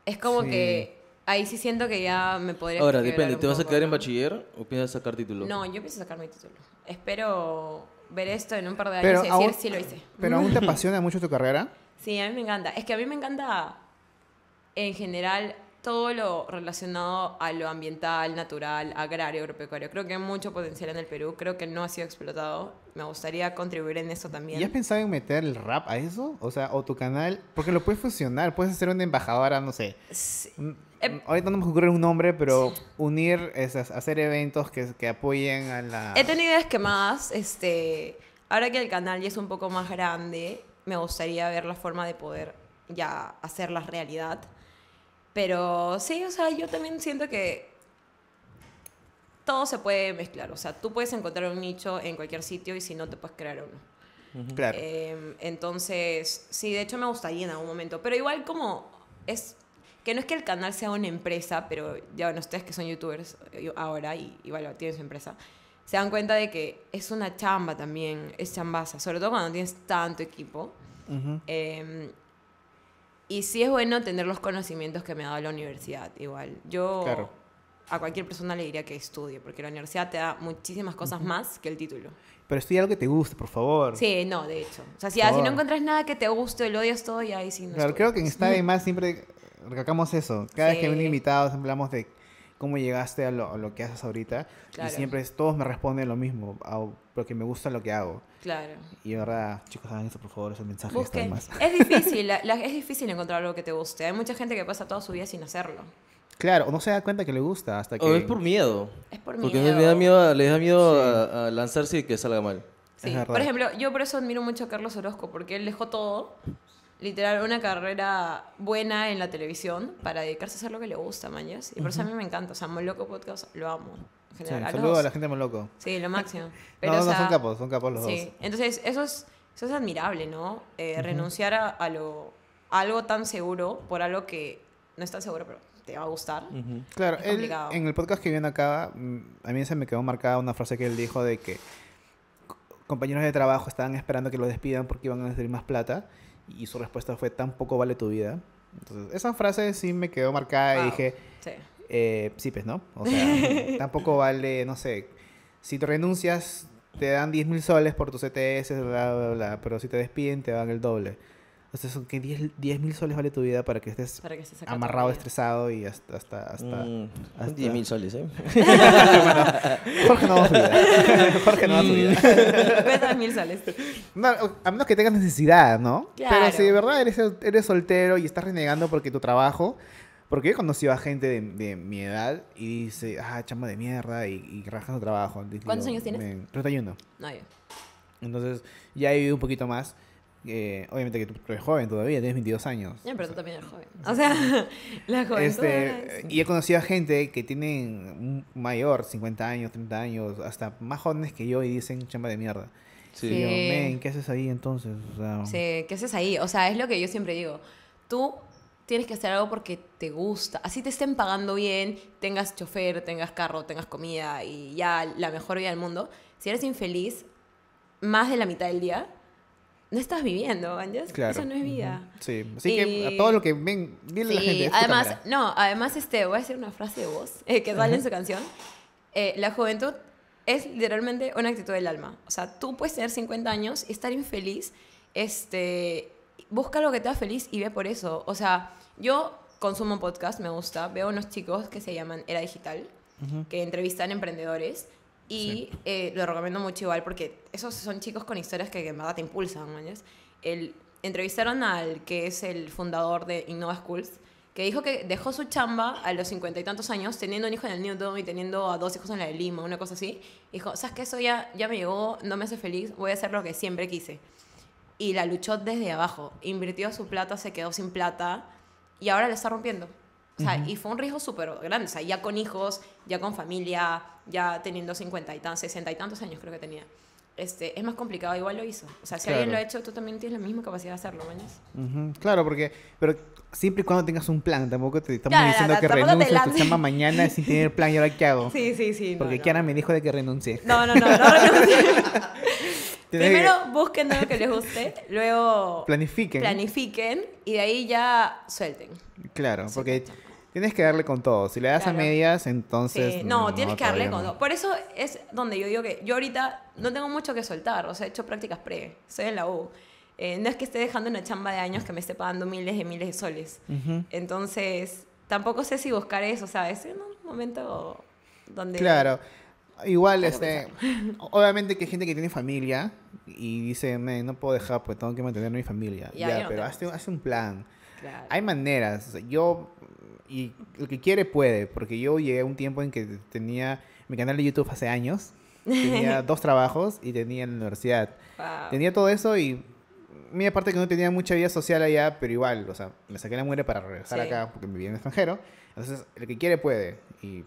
es como Sí. que ahí sí siento que ya me podría. Ahora, depende, ¿te vas a quedar en bachiller o piensas sacar título? No, yo pienso sacar mi título. Espero ver esto en un par de Pero años y decir, aún- sí lo hice. Pero aún te [laughs] apasiona mucho tu carrera. Sí, a mí me encanta. Es que a mí me encanta, en general, todo lo relacionado a lo ambiental, natural, agrario, agropecuario. Creo que hay mucho potencial en el Perú. Creo que no ha sido explotado. Me gustaría contribuir en eso también. ¿Y has pensado en meter el rap a eso? O sea, o tu canal, porque lo puedes fusionar, puedes ser una embajadora, no sé. Sí. Eh, Ahorita no me ocurre un nombre, pero unir, esas, hacer eventos que, que apoyen a la... He tenido ideas quemadas. Este, ahora que el canal ya es un poco más grande, me gustaría ver la forma de poder ya hacerlas realidad. Pero sí, o sea, yo también siento que todo se puede mezclar. O sea, tú puedes encontrar un nicho en cualquier sitio y si no, te puedes crear uno. Claro. Eh, entonces, sí, de hecho me gustaría en algún momento. Pero igual como es... Que no es que el canal sea una empresa, pero ya bueno, ustedes que son youtubers eh, ahora y igual tienen su empresa, se dan cuenta de que es una chamba también, es chambaza, sobre todo cuando tienes tanto equipo. Eh, y sí es bueno tener los conocimientos que me ha dado la universidad, igual. Yo Claro. a cualquier persona le diría que estudie, porque la universidad te da muchísimas cosas más que el título. Pero estudia algo que te guste, por favor. Sí, no, de hecho. O sea, si, Por si no encuentras nada que te guste lo odias todo, ya ahí sí no Claro, creo que en esta y [laughs] más siempre recalcamos eso. Cada vez que Sí. vienen invitados hablamos de cómo llegaste a lo, a lo que haces ahorita. Claro. Y siempre es- todos me responden lo mismo, a- porque me gusta lo que hago. Claro. Y de verdad, chicos, hagan eso, por favor, es el mensaje Busquen. más. Es difícil, la- la- es difícil encontrar algo que te guste. Hay mucha gente que pasa toda su vida sin hacerlo. Claro, o no se da cuenta que le gusta hasta que... O es por miedo. Es por Porque miedo. le da miedo, a- les da miedo a, a lanzarse y que salga mal. Sí. Por ejemplo, yo por eso admiro mucho a Carlos Orozco, porque él dejó todo, literal, una carrera buena en la televisión para dedicarse a hacer lo que le gusta, mañas. Y por eso a mí me encanta. O sea, Moloco Podcast lo amo. En Sí, a saludo a la gente muy loco. Sí, lo máximo. [laughs] no, Pero, no, o sea, son capos, son capos los Sí, dos. entonces eso es, eso es admirable, ¿no? Eh, Renunciar a, a lo, a algo tan seguro por algo que no es tan seguro, pero te va a gustar. Claro, Es él, complicado. en el podcast que viene acá, mm, a mí se me quedó marcada una frase que él dijo de que co- compañeros de trabajo estaban esperando que lo despidan porque iban a recibir más plata y su respuesta fue, tampoco vale tu vida. Entonces, esa frase sí me quedó marcada y dije, Sí. eh, sí, pues, ¿no? O sea, [laughs] tampoco vale, no sé, si te renuncias, te dan 10 mil soles por tus ETS, bla, bla, bla, pero si te despiden, te dan el doble. O sea, son que 10 mil soles vale tu vida para que estés Para que amarrado, estresado y hasta... hasta, hasta... Mm, hasta- 10 mil soles, ¿eh? [laughs] Jorge no va a su vida. [laughs] Jorge no va a su vida. Cuesta mil soles. No, a menos que tengas necesidad, ¿no? Pero Claro. si de verdad eres, eres soltero y estás renegando porque tu trabajo... Porque yo he conocido a gente de, de mi edad y dice, ah, chamba de mierda y, y raja su trabajo. ¿Cuántos digo, años tienes? "Men, 31. No, yo. Entonces, ya he vivido un poquito más. Eh, obviamente que tú eres joven todavía, tienes 22 años. Ya, pero tú también eres joven. O sea, [laughs] la juventud. Este, es- y he conocido a gente que tienen mayor, 50 años, 30 años, hasta más jóvenes que yo y dicen chamba de mierda. Sí. Y yo, Sí. men, ¿qué haces ahí entonces? O sea, Sí, ¿qué haces ahí? O sea, es lo que yo siempre digo. Tú tienes que hacer algo porque te gusta. Así te estén pagando bien, tengas chofer, tengas carro, tengas comida y ya la mejor vida del mundo. Si eres infeliz más de la mitad del día, no estás viviendo, ¿entiendes? claro. Eso no es vida. Sí, así que Y- a todo lo que ven, dile a la Sí, gente. es tu además, no, además, este, voy a decir una frase de voz eh, que sale en su canción. Eh, la juventud es literalmente una actitud del alma. O sea, tú puedes tener 50 años y estar infeliz, este, busca lo que te haga feliz y ve por eso. O sea, yo consumo podcast, me gusta, veo unos chicos que se llaman Era Digital, que entrevistan emprendedores y eh, lo recomiendo mucho igual porque esos son chicos con historias que en verdad te impulsan, ¿mañas? El, entrevistaron al que es el fundador de Innova Schools, que dijo que dejó su chamba a los cincuenta y tantos años, teniendo un hijo en el Newton y teniendo a dos hijos en la de Lima, una cosa así. Dijo, ¿sabes qué? Eso ya, ya me llegó, no me hace feliz, voy a hacer lo que siempre quise. Y la luchó desde abajo. Invirtió su plata, se quedó sin plata y ahora la está rompiendo. O sea, y fue un riesgo súper grande. O sea, ya con hijos, ya con familia, ya teniendo 50 y tantos, 60 y tantos años creo que tenía. Este, es más complicado, igual lo hizo. O sea, si alguien lo Claro. ha hecho, tú también tienes la misma capacidad de hacerlo, mañas. Ujú, Claro, porque, pero siempre y cuando tengas un plan, tampoco te estamos Claro, diciendo no, que renuncies a tu chamba mañana sin tener plan y ahora qué hago. [laughs] Sí, sí, sí. no, Porque no. Kiara me dijo de que renuncie. No, no, no, no renuncien. [laughs] Tienes Primero busquen algo que les [laughs] guste, luego Planifiquen. planifiquen y de ahí ya suelten. Claro, porque tienes que darle con todo. Si le das Claro. a medias, entonces. Sí, no, tienes que darle con todo. Por eso es donde yo digo que yo ahorita no tengo mucho que soltar. O sea, he hecho prácticas pre. Soy en la U. Eh, no es que esté dejando una chamba de años que me esté pagando miles y miles de soles. Entonces, tampoco sé si buscar eso, ¿sabes? En un momento donde... Claro. Igual, este, obviamente que hay gente que tiene familia y dice, "Men, no puedo dejar, pues tengo que mantener a mi familia. Ya, Ya, no pero hazte, hazte un plan. Claro. Hay maneras. yo, y el que quiere puede, porque yo llegué a un tiempo en que tenía mi canal de YouTube hace años, tenía [laughs] dos trabajos y tenía en la universidad. Wow. Tenía todo eso y, mira, aparte que no tenía mucha vida social allá, pero igual, o sea, me saqué la muerte para regresar Sí. acá porque vivía en el extranjero. Entonces, el que quiere puede. Y,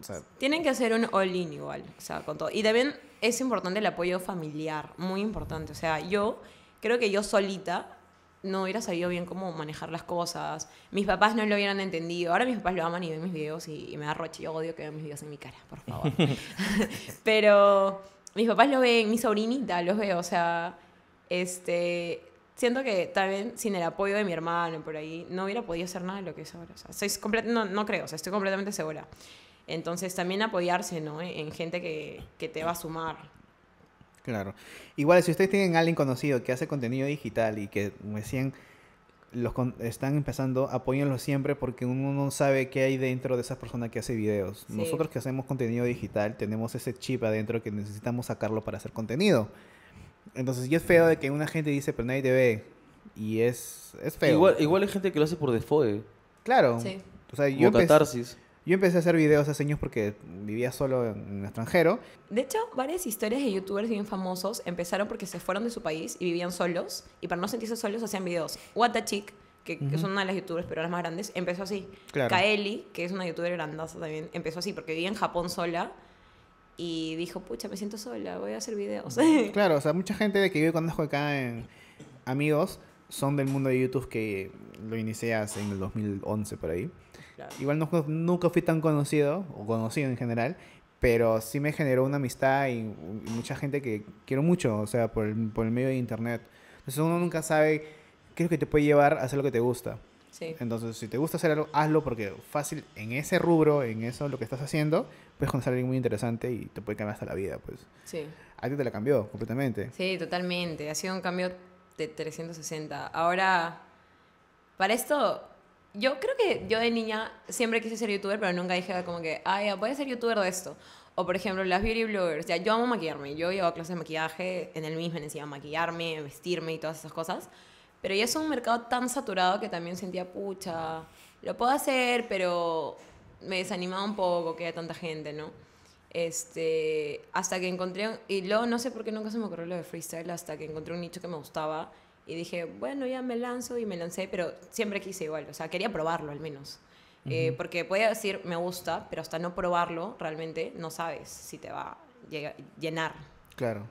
o sea, Tienen que hacer un all-in igual, o sea, con todo. Y también es importante el apoyo familiar, muy importante. O sea, yo creo que yo solita no hubiera sabido bien cómo manejar las cosas. Mis papás no lo hubieran entendido. Ahora mis papás lo aman y ven mis videos y, y me da roche. Yo odio que vean mis videos en mi cara, por favor. [laughs] [laughs] Pero mis papás lo ven, mi sobrinita los veo, o sea, este... Siento que también sin el apoyo de mi hermano por ahí no hubiera podido hacer nada de lo que es ahora. O sea, soy no, no creo, o sea, estoy completamente segura. Entonces también apoyarse, ¿no? En en gente que, que te va a sumar. Claro. Igual, si ustedes tienen a alguien conocido que hace contenido digital y que recién los con- están empezando, apóyenlo siempre porque uno no sabe qué hay dentro de esa persona que hace videos. Sí. Nosotros que hacemos contenido digital tenemos ese chip adentro que necesitamos sacarlo para hacer contenido. Entonces, y es feo de que una gente dice, pero nadie te ve. Y es, es feo. Igual, igual hay gente que lo hace por default, Claro. Sí. O sea, yo como empecé, catarsis. Yo empecé a hacer videos hace años porque vivía solo en, el extranjero. De hecho, varias historias de youtubers bien famosos empezaron porque se fueron de su país y vivían solos. Y para no sentirse solos hacían videos. What the Chick, que, que es una de las youtubers peruanas más grandes, empezó así. Claro. Kaeli, que es una youtuber grandaza también, empezó así porque vivía en Japón sola. Y dijo, pucha, me siento sola, voy a hacer videos. [laughs] Claro, o sea, mucha gente de que yo conozco acá en amigos son del mundo de YouTube que lo inicié hace en el 2011 por ahí. Claro. Igual no- nunca fui tan conocido, o conocido en general, pero sí me generó una amistad y, y mucha gente que quiero mucho, o sea, por el, por el medio de internet. Entonces uno nunca sabe qué es lo que te puede llevar a hacer lo que te gusta. Sí. Entonces, si te gusta hacer algo, hazlo porque fácil en ese rubro, en eso lo que estás haciendo, puedes conocer a alguien muy interesante y te puede cambiar hasta la vida, pues. Sí. A ti te la cambió completamente. Sí, totalmente. Ha sido un cambio de 360. Ahora, para esto, yo creo que yo de niña siempre quise ser youtuber, pero nunca dije como que, ay, ya, voy a ser youtuber de esto. O por ejemplo, las beauty bloggers. Ya, yo amo maquillarme. Yo llevo clases de maquillaje, en el mismo enseñaban maquillarme, vestirme y todas esas cosas. Pero ya es un mercado tan saturado que también sentía, pucha, lo puedo hacer, pero me desanimaba un poco que haya tanta gente, ¿no? Este, hasta que encontré, y luego no sé por qué nunca se me ocurrió lo de freestyle, hasta que encontré un nicho que me gustaba y dije, bueno, ya me lanzo y me lancé, pero siempre quise igual, o sea, quería probarlo al menos. Eh, porque podía decir, me gusta, pero hasta no probarlo, realmente no sabes si te va a llenar. Claro.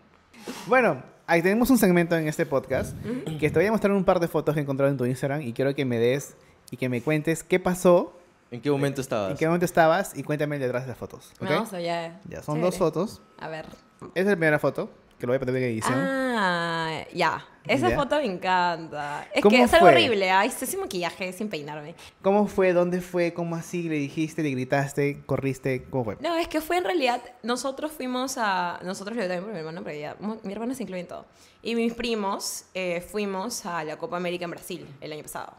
Bueno, ahí tenemos un segmento en este podcast que te voy a mostrar un par de fotos que he encontrado en tu Instagram y quiero que me des y que me cuentes qué pasó, ¿En qué momento estabas? en qué momento estabas y cuéntame el detrás de las fotos. ¿ok? No, o sea, ya. Ya, son dos chévere. fotos. A ver. Esa es la primera foto, que lo voy a poner en edición. Ah, ya. Esa Ya. foto me encanta. Es ¿Cómo que es algo horrible. Ay, estoy sin maquillaje, sin peinarme. ¿Cómo fue? ¿Dónde fue? ¿Cómo así? ¿Le dijiste? ¿Le gritaste? ¿Corriste? ¿Cómo fue? No, es que fue en realidad, nosotros fuimos a, nosotros yo también por mi hermano, pero ya, mi hermano se incluye en todo. Y mis primos eh, fuimos a la Copa América en Brasil el año pasado.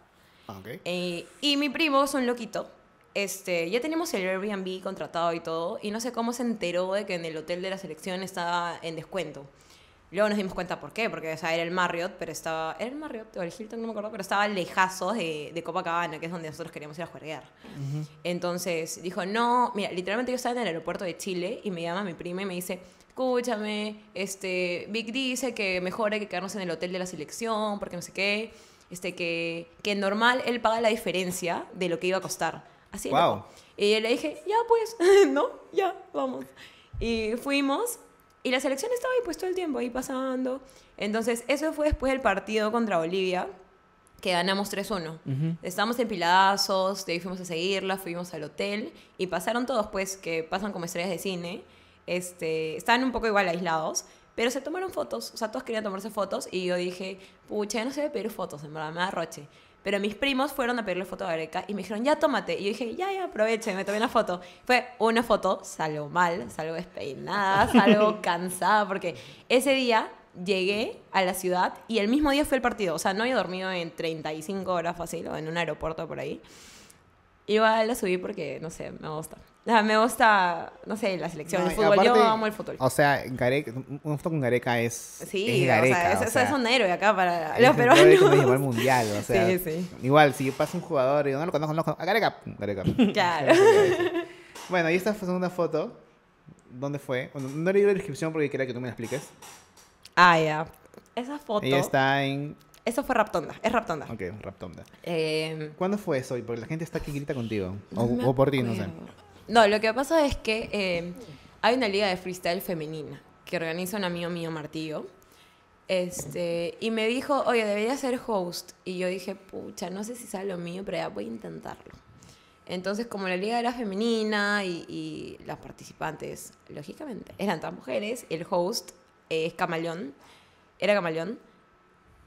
Ah, ok. Eh, y mi primo es un loquito. Este, ya teníamos el Airbnb contratado y todo, y no sé cómo se enteró de que en el hotel de la selección estaba en descuento. Luego nos dimos cuenta por qué, porque o sea, era el Marriott, pero estaba. ¿Era el Marriott o el Hilton? No me acuerdo, pero estaba lejazos de, de Copacabana, que es donde nosotros queríamos ir a jugar. Entonces dijo, no, mira, literalmente yo estaba en el aeropuerto de Chile y me llama mi prima y me dice, escúchame, este, Vic dice que mejor hay que quedarnos en el hotel de la selección, porque no sé qué, este, que, que normal él paga la diferencia de lo que iba a costar. Así loco. Y yo le dije, ya pues, [laughs] no, ya, vamos. Y fuimos y la selección estaba ahí pues todo el tiempo, ahí pasando. Entonces, eso fue después del partido contra Bolivia, que ganamos 3-1. Estábamos en Pilazos, de ahí fuimos a seguirla, fuimos al hotel y pasaron todos, pues, que pasan como estrellas de cine. Este, estaban un poco igual aislados, pero se tomaron fotos, o sea, todos querían tomarse fotos y yo dije, pucha, ya no se debe pedir fotos, en verdad, me da roche. Pero mis primos fueron a pedirle foto a Gareca y me dijeron, ya tómate. Y yo dije, ya, ya, aproveche, me tomé una foto. Fue una foto, salgo mal, salgo despeinada, [laughs] salgo cansada, porque ese día llegué a la ciudad y el mismo día fue el partido. O sea, no había dormido en 35 horas fácil o en un aeropuerto por ahí. Igual la subí porque, no sé, me gusta. O sea, me gusta, no sé, la selección, No, el fútbol. yo aparte, amo el fútbol. O sea, Gareca, una foto con Gareca es. Sí, es Gareca. o sea, es, o sea, es un héroe acá para los peruanos. mundial. O [laughs] sea, Sí, sí. Igual, si pasa un jugador y yo no lo conozco, no lo conozco, [laughs] [laughs] a Gareca, Gareca. Claro. Bueno, y esta segunda foto, ¿dónde fue? Bueno, no leí la descripción porque quería que tú me la expliques. Ah, ya. Esa foto. Ella está en. Eso fue Raptonda. Es Raptonda. Ok, Raptonda. Eh, ¿Cuándo fue eso? Porque la gente está que grita contigo. O, no o por ti, no sé. No, lo que pasa es que eh, hay una liga de freestyle femenina que organiza un amigo mío, Martillo. Este, y me dijo, oye, debería ser host. Y yo dije, pucha, no sé si sale lo mío, pero ya voy a intentarlo. Entonces, como la liga era femenina y, las participantes, lógicamente, eran todas mujeres, el host es Camaleón, era Camaleón,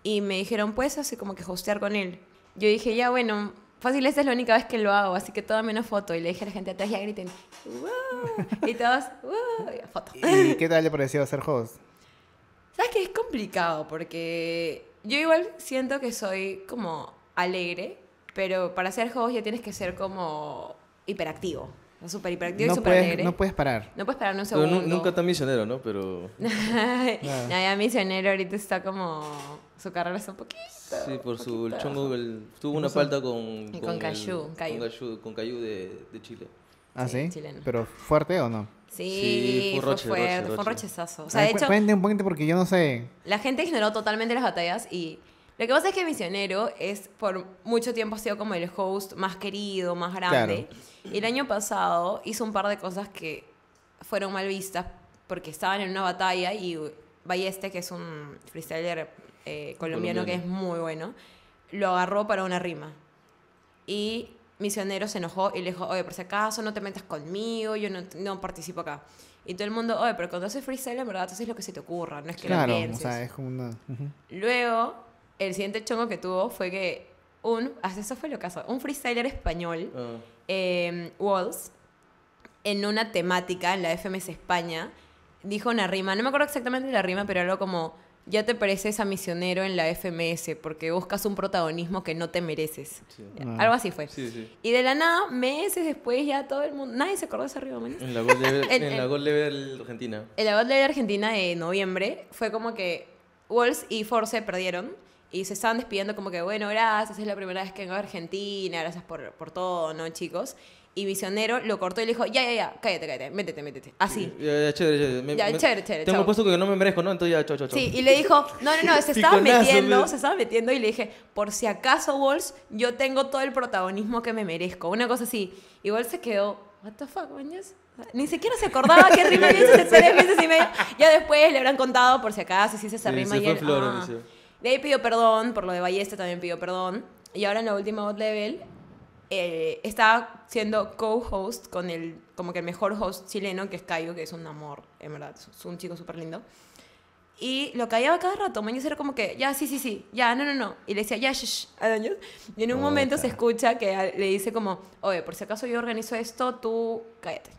y me dijeron, pues, así como que hostear con él. Yo dije, ya, bueno, fácil, esta es la única vez que lo hago, así que tómame una foto. Y le dije a la gente atrás, ya griten, ¡wow! Y todos, ¡wow! Y foto. ¿Y qué tal le pareció ser host? ¿Sabes que es complicado? Porque yo igual siento que soy como alegre, pero para ser host ya tienes que ser como hiperactivo. O sea, Súper hiperactivo y No súper puedes, alegre. no puedes parar. No puedes parar un Pero segundo. nu- nunca tan misionero, ¿no? Pero [laughs] no, ya misionero ahorita está como... Su carrera está un poquito... sí, por su el chongo, el- tuvo una falta con... Con el- Cayú, Cayú. Con Cayú, con Cayú de, de Chile. ¿Ah, Sí, sí? chileno. ¿Pero fuerte o no? Sí, Sí, fue fue, fuerte, roche, fue un roche. rochezazo. O sea, de hecho, Cuente un poquito porque yo no sé. la gente ignoró totalmente las batallas y lo que pasa es que Misionero es por mucho tiempo ha sido como el host más querido, más grande. Y el año pasado hizo un par de cosas que fueron mal vistas porque estaban en una batalla y Balleste, que es un freestyler eh, colombiano, Colombiano. que es muy bueno, lo agarró para una rima. Y Misionero se enojó y le dijo, oye, por si acaso no te metas conmigo, yo no, no participo acá. Y todo el mundo, oye, pero cuando haces freestyle, en verdad, haces lo que se te ocurra, no es que lo Claro, o pienses. sea, es como una... Luego, el siguiente chongo que tuvo fue que un, eso fue lo caso, un freestyler español, eh, Walls, en una temática en la FMS España, dijo una rima, no me acuerdo exactamente la rima, pero algo como, ya te pareces a misionero en la FMS porque buscas un protagonismo que no te mereces. Sí. Ah. Algo así fue. Sí, sí. Y de la nada, meses después, ya todo el mundo, nadie se acordó de esa rima, man. En la Gold Level, [laughs] En- en la Gold Level Argentina. En la Battle de Argentina de noviembre fue como que Walls y Force perdieron y se estaban despidiendo como que, bueno, gracias, es la primera vez que vengo a Argentina, gracias por, por todo, ¿no, chicos? Y Visionero lo cortó y le dijo, ya, ya, ya, cállate, cállate, métete, métete. Así. Ya, ya, chévere, chévere. Me- Ya, me- chévere, chévere, Tengo chao. puesto que no me merezco, ¿no? Entonces ya, chao, chao, chao. Sí, y le dijo, no, no, no, [laughs] se estaba metiendo, me- se estaba metiendo y le dije, por si acaso, Walls, yo tengo todo el protagonismo que me merezco. Una cosa así. Y Walls se quedó, what the fuck, mañas? Ni siquiera se acordaba qué rima había hecho tres meses y medio. Ya después le habrán contado por si acaso, si hizo esa rima. se y él, ah. De ahí pidió perdón, por lo de Ballesta también pidió perdón. Y ahora en la última bot level eh, está siendo co-host con el, como que el mejor host chileno, que es Caio, que es un amor, en verdad, es un chico súper lindo. Y lo callaba cada rato, mañana era como que, ya, sí, sí, sí, ya, no, no, no. Y le decía, ya, shh, a Doña. Y en un momento se escucha que le dice como, oye, por si acaso yo organizo esto, tú cállate.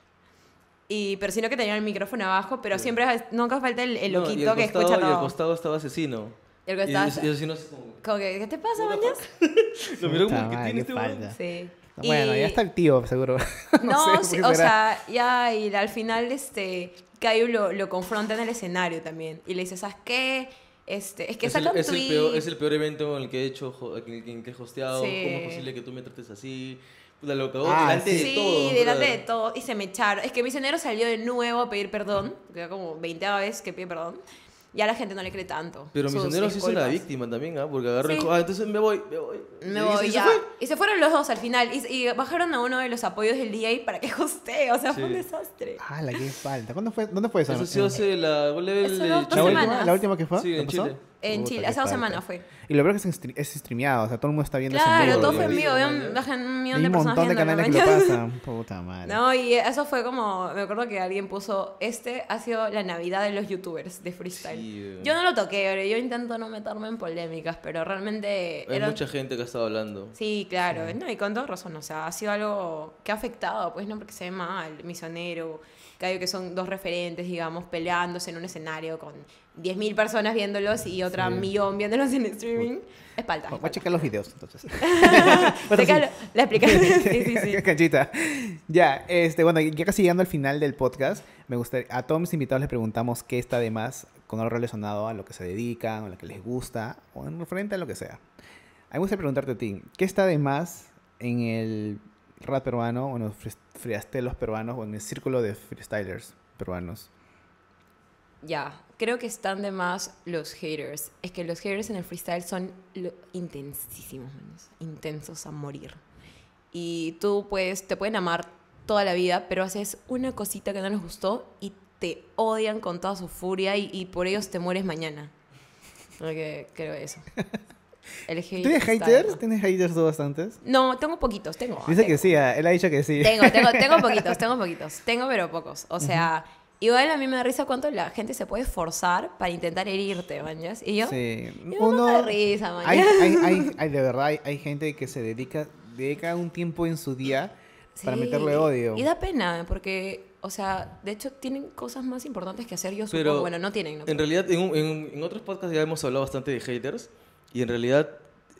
Y, pero sino que tenía el micrófono abajo, pero siempre, nunca falta el, el No, y loquito al que costado- escucha Y al todo. costado estaba asesino. El Y que el, estaba- y el asesino así como... como que, ¿qué te pasa, mañas? [laughs] Lo miró Puta como que tiene este falta. Sí. Bueno, Y- ya está el tío, seguro. [laughs] No, sé sí, o será. sea, ya, y al final, este, Caio lo, lo confronta en el escenario también. Y le dice, ¿sabes qué? Este, es que es, saca el, un es, el tweet. peor, es el peor evento en el que he hecho, en el en que he hosteado. Sí. ¿Cómo es posible que tú me trates así? Puta, lo cagó Ah, delante sí. de Sí, todo. delante de todo. Y se me echaron. Es que Misionero salió de nuevo a pedir perdón. Era como 20 veces que pide perdón. Ya la gente no le cree tanto. Pero sus Misionero sí es una disculpas. víctima también, ¿ah? Porque agarró Sí. dijo, ah, entonces me voy, me voy. Me Y voy se- y se ya. fue. Y se fueron los dos al final. Y, y bajaron a uno de los apoyos del DJ para que [laughs] hostee. O sea, fue un desastre. Ah, la que falta. ¿Cuándo fue, ¿Dónde fue eso? Eso sí hace la dos ¿La última. ¿La que fue? Sí, ¿Qué en pasó? Chile. En Puta, Chile, hace dos semanas fue. Y lo peor es que es stre- es streameado, o sea, todo el mundo está viendo ese en Claro, vivo, todo fue en vivo. Había un, un Hay millón de un personas montón de canales que lo pasan. Puta madre. No, y eso fue como, me acuerdo que alguien puso, este ha sido la Navidad de los youtubers de freestyle. Sí. Yo no lo toqué, pero yo intento no meterme en polémicas, pero realmente Hay era... mucha gente que ha estado hablando. Sí, claro, no, y con toda razón, o sea, ha sido algo que ha afectado, pues no porque se ve mal, misionero, Cayo que son dos referentes, digamos, peleándose en un escenario con 10.000 personas viéndolos y otra Sí. millón viéndolos en streaming. Es falta. Voy a checar los videos, entonces. [laughs] [laughs] Checa la, la explicación. [laughs] Sí, sí, sí. Canchita. Ya, este, bueno, ya casi llegando al final del podcast, me gustaría, a todos mis invitados les preguntamos qué está de más con algo relacionado a lo que se dedican, o lo que les gusta, o en referente a lo que sea. A mí me gustaría preguntarte a ti, ¿qué está de más en el rap peruano, o en los freestyleros peruanos, o en el círculo de freestylers peruanos? Ya, creo que están de más los haters. Es que los haters en el freestyle son intensísimos, manos. intensos a morir. Y tú puedes, te pueden amar toda la vida, pero haces una cosita que no les gustó y te odian con toda su furia y, y por ellos te mueres mañana. Porque creo eso. [laughs] El hate ¿Tienes haters? ¿Tienes haters tú bastantes? No, tengo poquitos, tengo. Dice tengo. que sí, ah, él ha dicho que sí. Tengo, tengo, tengo [laughs] poquitos, tengo poquitos. Tengo, pero pocos. O sea, igual a mí me da risa cuánto la gente se puede forzar para intentar herirte, mañas. Y yo, Sí. y me mata de risa, hay, hay, [laughs] hay, hay- de verdad, hay, hay gente que se dedica, dedica un tiempo en su día para Sí, meterle odio. Y da pena, porque, o sea, de hecho tienen cosas más importantes que hacer, yo supongo. Pero bueno, no tienen, ¿no? En realidad, en, un- en- en otros podcasts ya hemos hablado bastante de haters y en realidad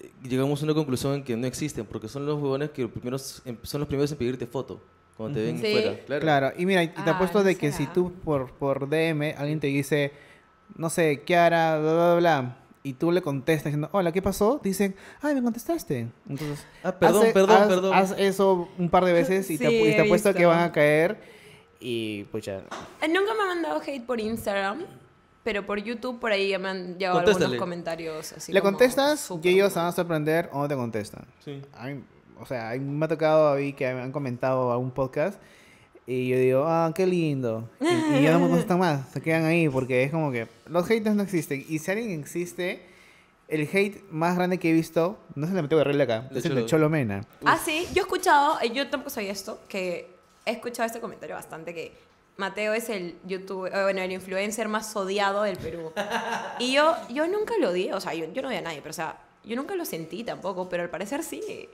eh, llegamos a una conclusión en que no existen porque son los huevones que primeros, em- son los primeros en pedirte foto cuando te ven Sí. fuera. Claro. Claro, y mira, y te Ah, apuesto no de que será. si tú por, por DM alguien te dice, no sé, Kiara, bla, bla, bla, y tú le contestas diciendo, hola, ¿qué pasó? Dicen, ay, me contestaste. Entonces, Ah, perdón, hace- perdón, haz, perdón. haz eso un par de veces y te, [laughs] Sí, y te he apuesto que van a caer y, pucha, Eh, Nunca me han mandado hate por Instagram, pero por YouTube por ahí me han llegado algunos comentarios así le como contestas y ellos van a sorprender o no te contestan. Sí. A mí- o sea, a mí me ha tocado ahí que me han comentado a un podcast y yo digo, ah, qué lindo. Y, y ya no me contestan más, se quedan ahí porque es como que los haters no existen. Y si alguien existe, el hate más grande que he visto, no se le metió Guerrero acá, De es el de Cholo. Cholo Mena. Ah, sí, yo he escuchado, eh, yo tampoco sabía esto, que he escuchado este comentario bastante que Mateo es el youtuber, eh, bueno, el influencer más odiado del Perú. Y yo, yo nunca lo odié, o sea, yo, yo no odié a nadie, pero o sea, yo nunca lo sentí tampoco, pero al parecer sí.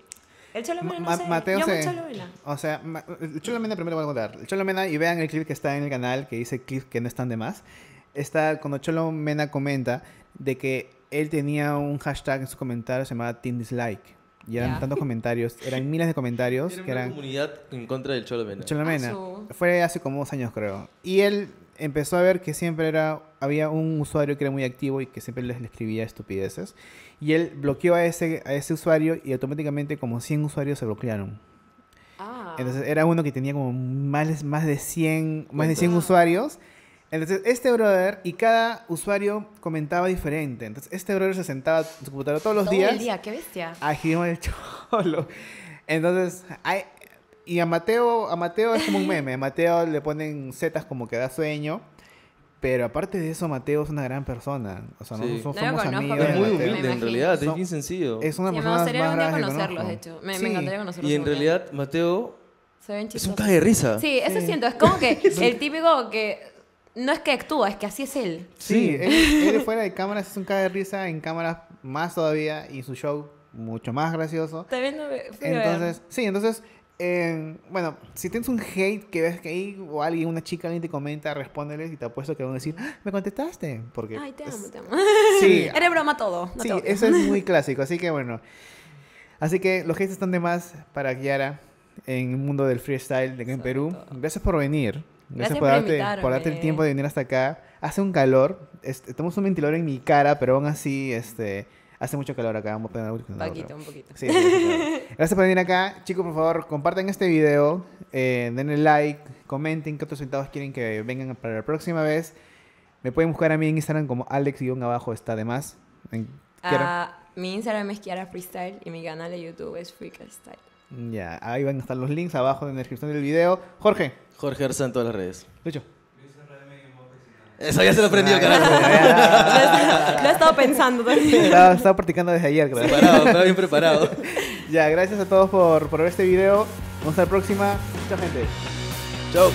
El Cholo Mena, no sé, Mateo yo se- Cholo Mena. O sea, el Cholo Mena primero voy a contar. El Cholo Mena, y vean el clip que está en el canal, que dice clips que no están de más. Está cuando Cholo Mena comenta de que él tenía un hashtag en sus comentarios llamado Team Dislike. Y eran Ya. tantos [laughs] comentarios, eran miles de comentarios Era que una eran comunidad en contra del Cholo Mena. Cholo Mena. Fue hace como dos años, creo. Y él empezó a ver que siempre era había un usuario que era muy activo y que siempre les le escribía estupideces. Y él bloqueó a ese, a ese usuario y automáticamente como 100 usuarios se bloquearon. Ah. Entonces era uno que tenía como más, más de 100, más de 100 Cuentas. usuarios. Entonces este brother y cada usuario comentaba diferente. Entonces este brother se sentaba en su computadora todos los Todo días el día, qué bestia. a escribir el [laughs] cholo. Entonces, hay, y a Mateo, a Mateo es como un meme. A Mateo le ponen zetas como que da sueño. Pero aparte de eso, Mateo es una gran persona. O sea, Sí. nosotros No somos conozco, amigos Es muy Mateo. humilde en realidad, es Son- bien sencillo. Es una Sí, me persona gustaría más conocerlos, de hecho. Me, Sí. me encantaría conocerlos. Y en realidad, Mateo Se ven es un cae de risa. Sí, eso Sí. siento. Es como que [laughs] el típico que no es que actúa, es que así es él. Sí, él, él fuera de cámaras es un caga de risa, en cámaras más todavía, y su show mucho más gracioso. También no me- fui a ver. Entonces, sí, entonces, eh, bueno, si tienes un hate que ves que ahí o alguien, una chica, alguien te comenta, respóndeles y te apuesto que van a decir, "Ah, me contestaste. Porque Ay, te amo, es- te amo. [laughs] Sí, [laughs] Eres broma todo. No sí, eso es muy [laughs] clásico, así que bueno. Así que los hates están de más para Kiara en el mundo del freestyle de acá en Sobre Perú. todo. Gracias por venir. Gracias, Gracias por, darte, por darte el tiempo de venir hasta acá. Hace un calor. Este, tenemos un ventilador en mi cara, pero aún así este, hace mucho calor acá. Vamos a calor, Paquito, pero- un poquito. Sí, sí, sí, claro. Gracias por venir acá. Chicos, por favor, compartan este video. eh, denle like. Comenten qué otros invitados quieren que vengan para la próxima vez. Me pueden buscar a mí en Instagram como Alex-abajo está de más. Ah, mi Instagram es Kiara Freestyle y mi canal de YouTube es Freestyle. Ya, ahí van a estar los links abajo en la descripción del video. Jorge, Jorge Arza en todas las redes. Lucho. Eso ya se lo aprendió, carajo. Lo he estado pensando también. Estaba, estaba practicando desde ayer, creo. Preparado, estaba bien preparado. Ya, gracias a todos por, por ver este video. Vamos a la próxima. Chao, gente. Chau.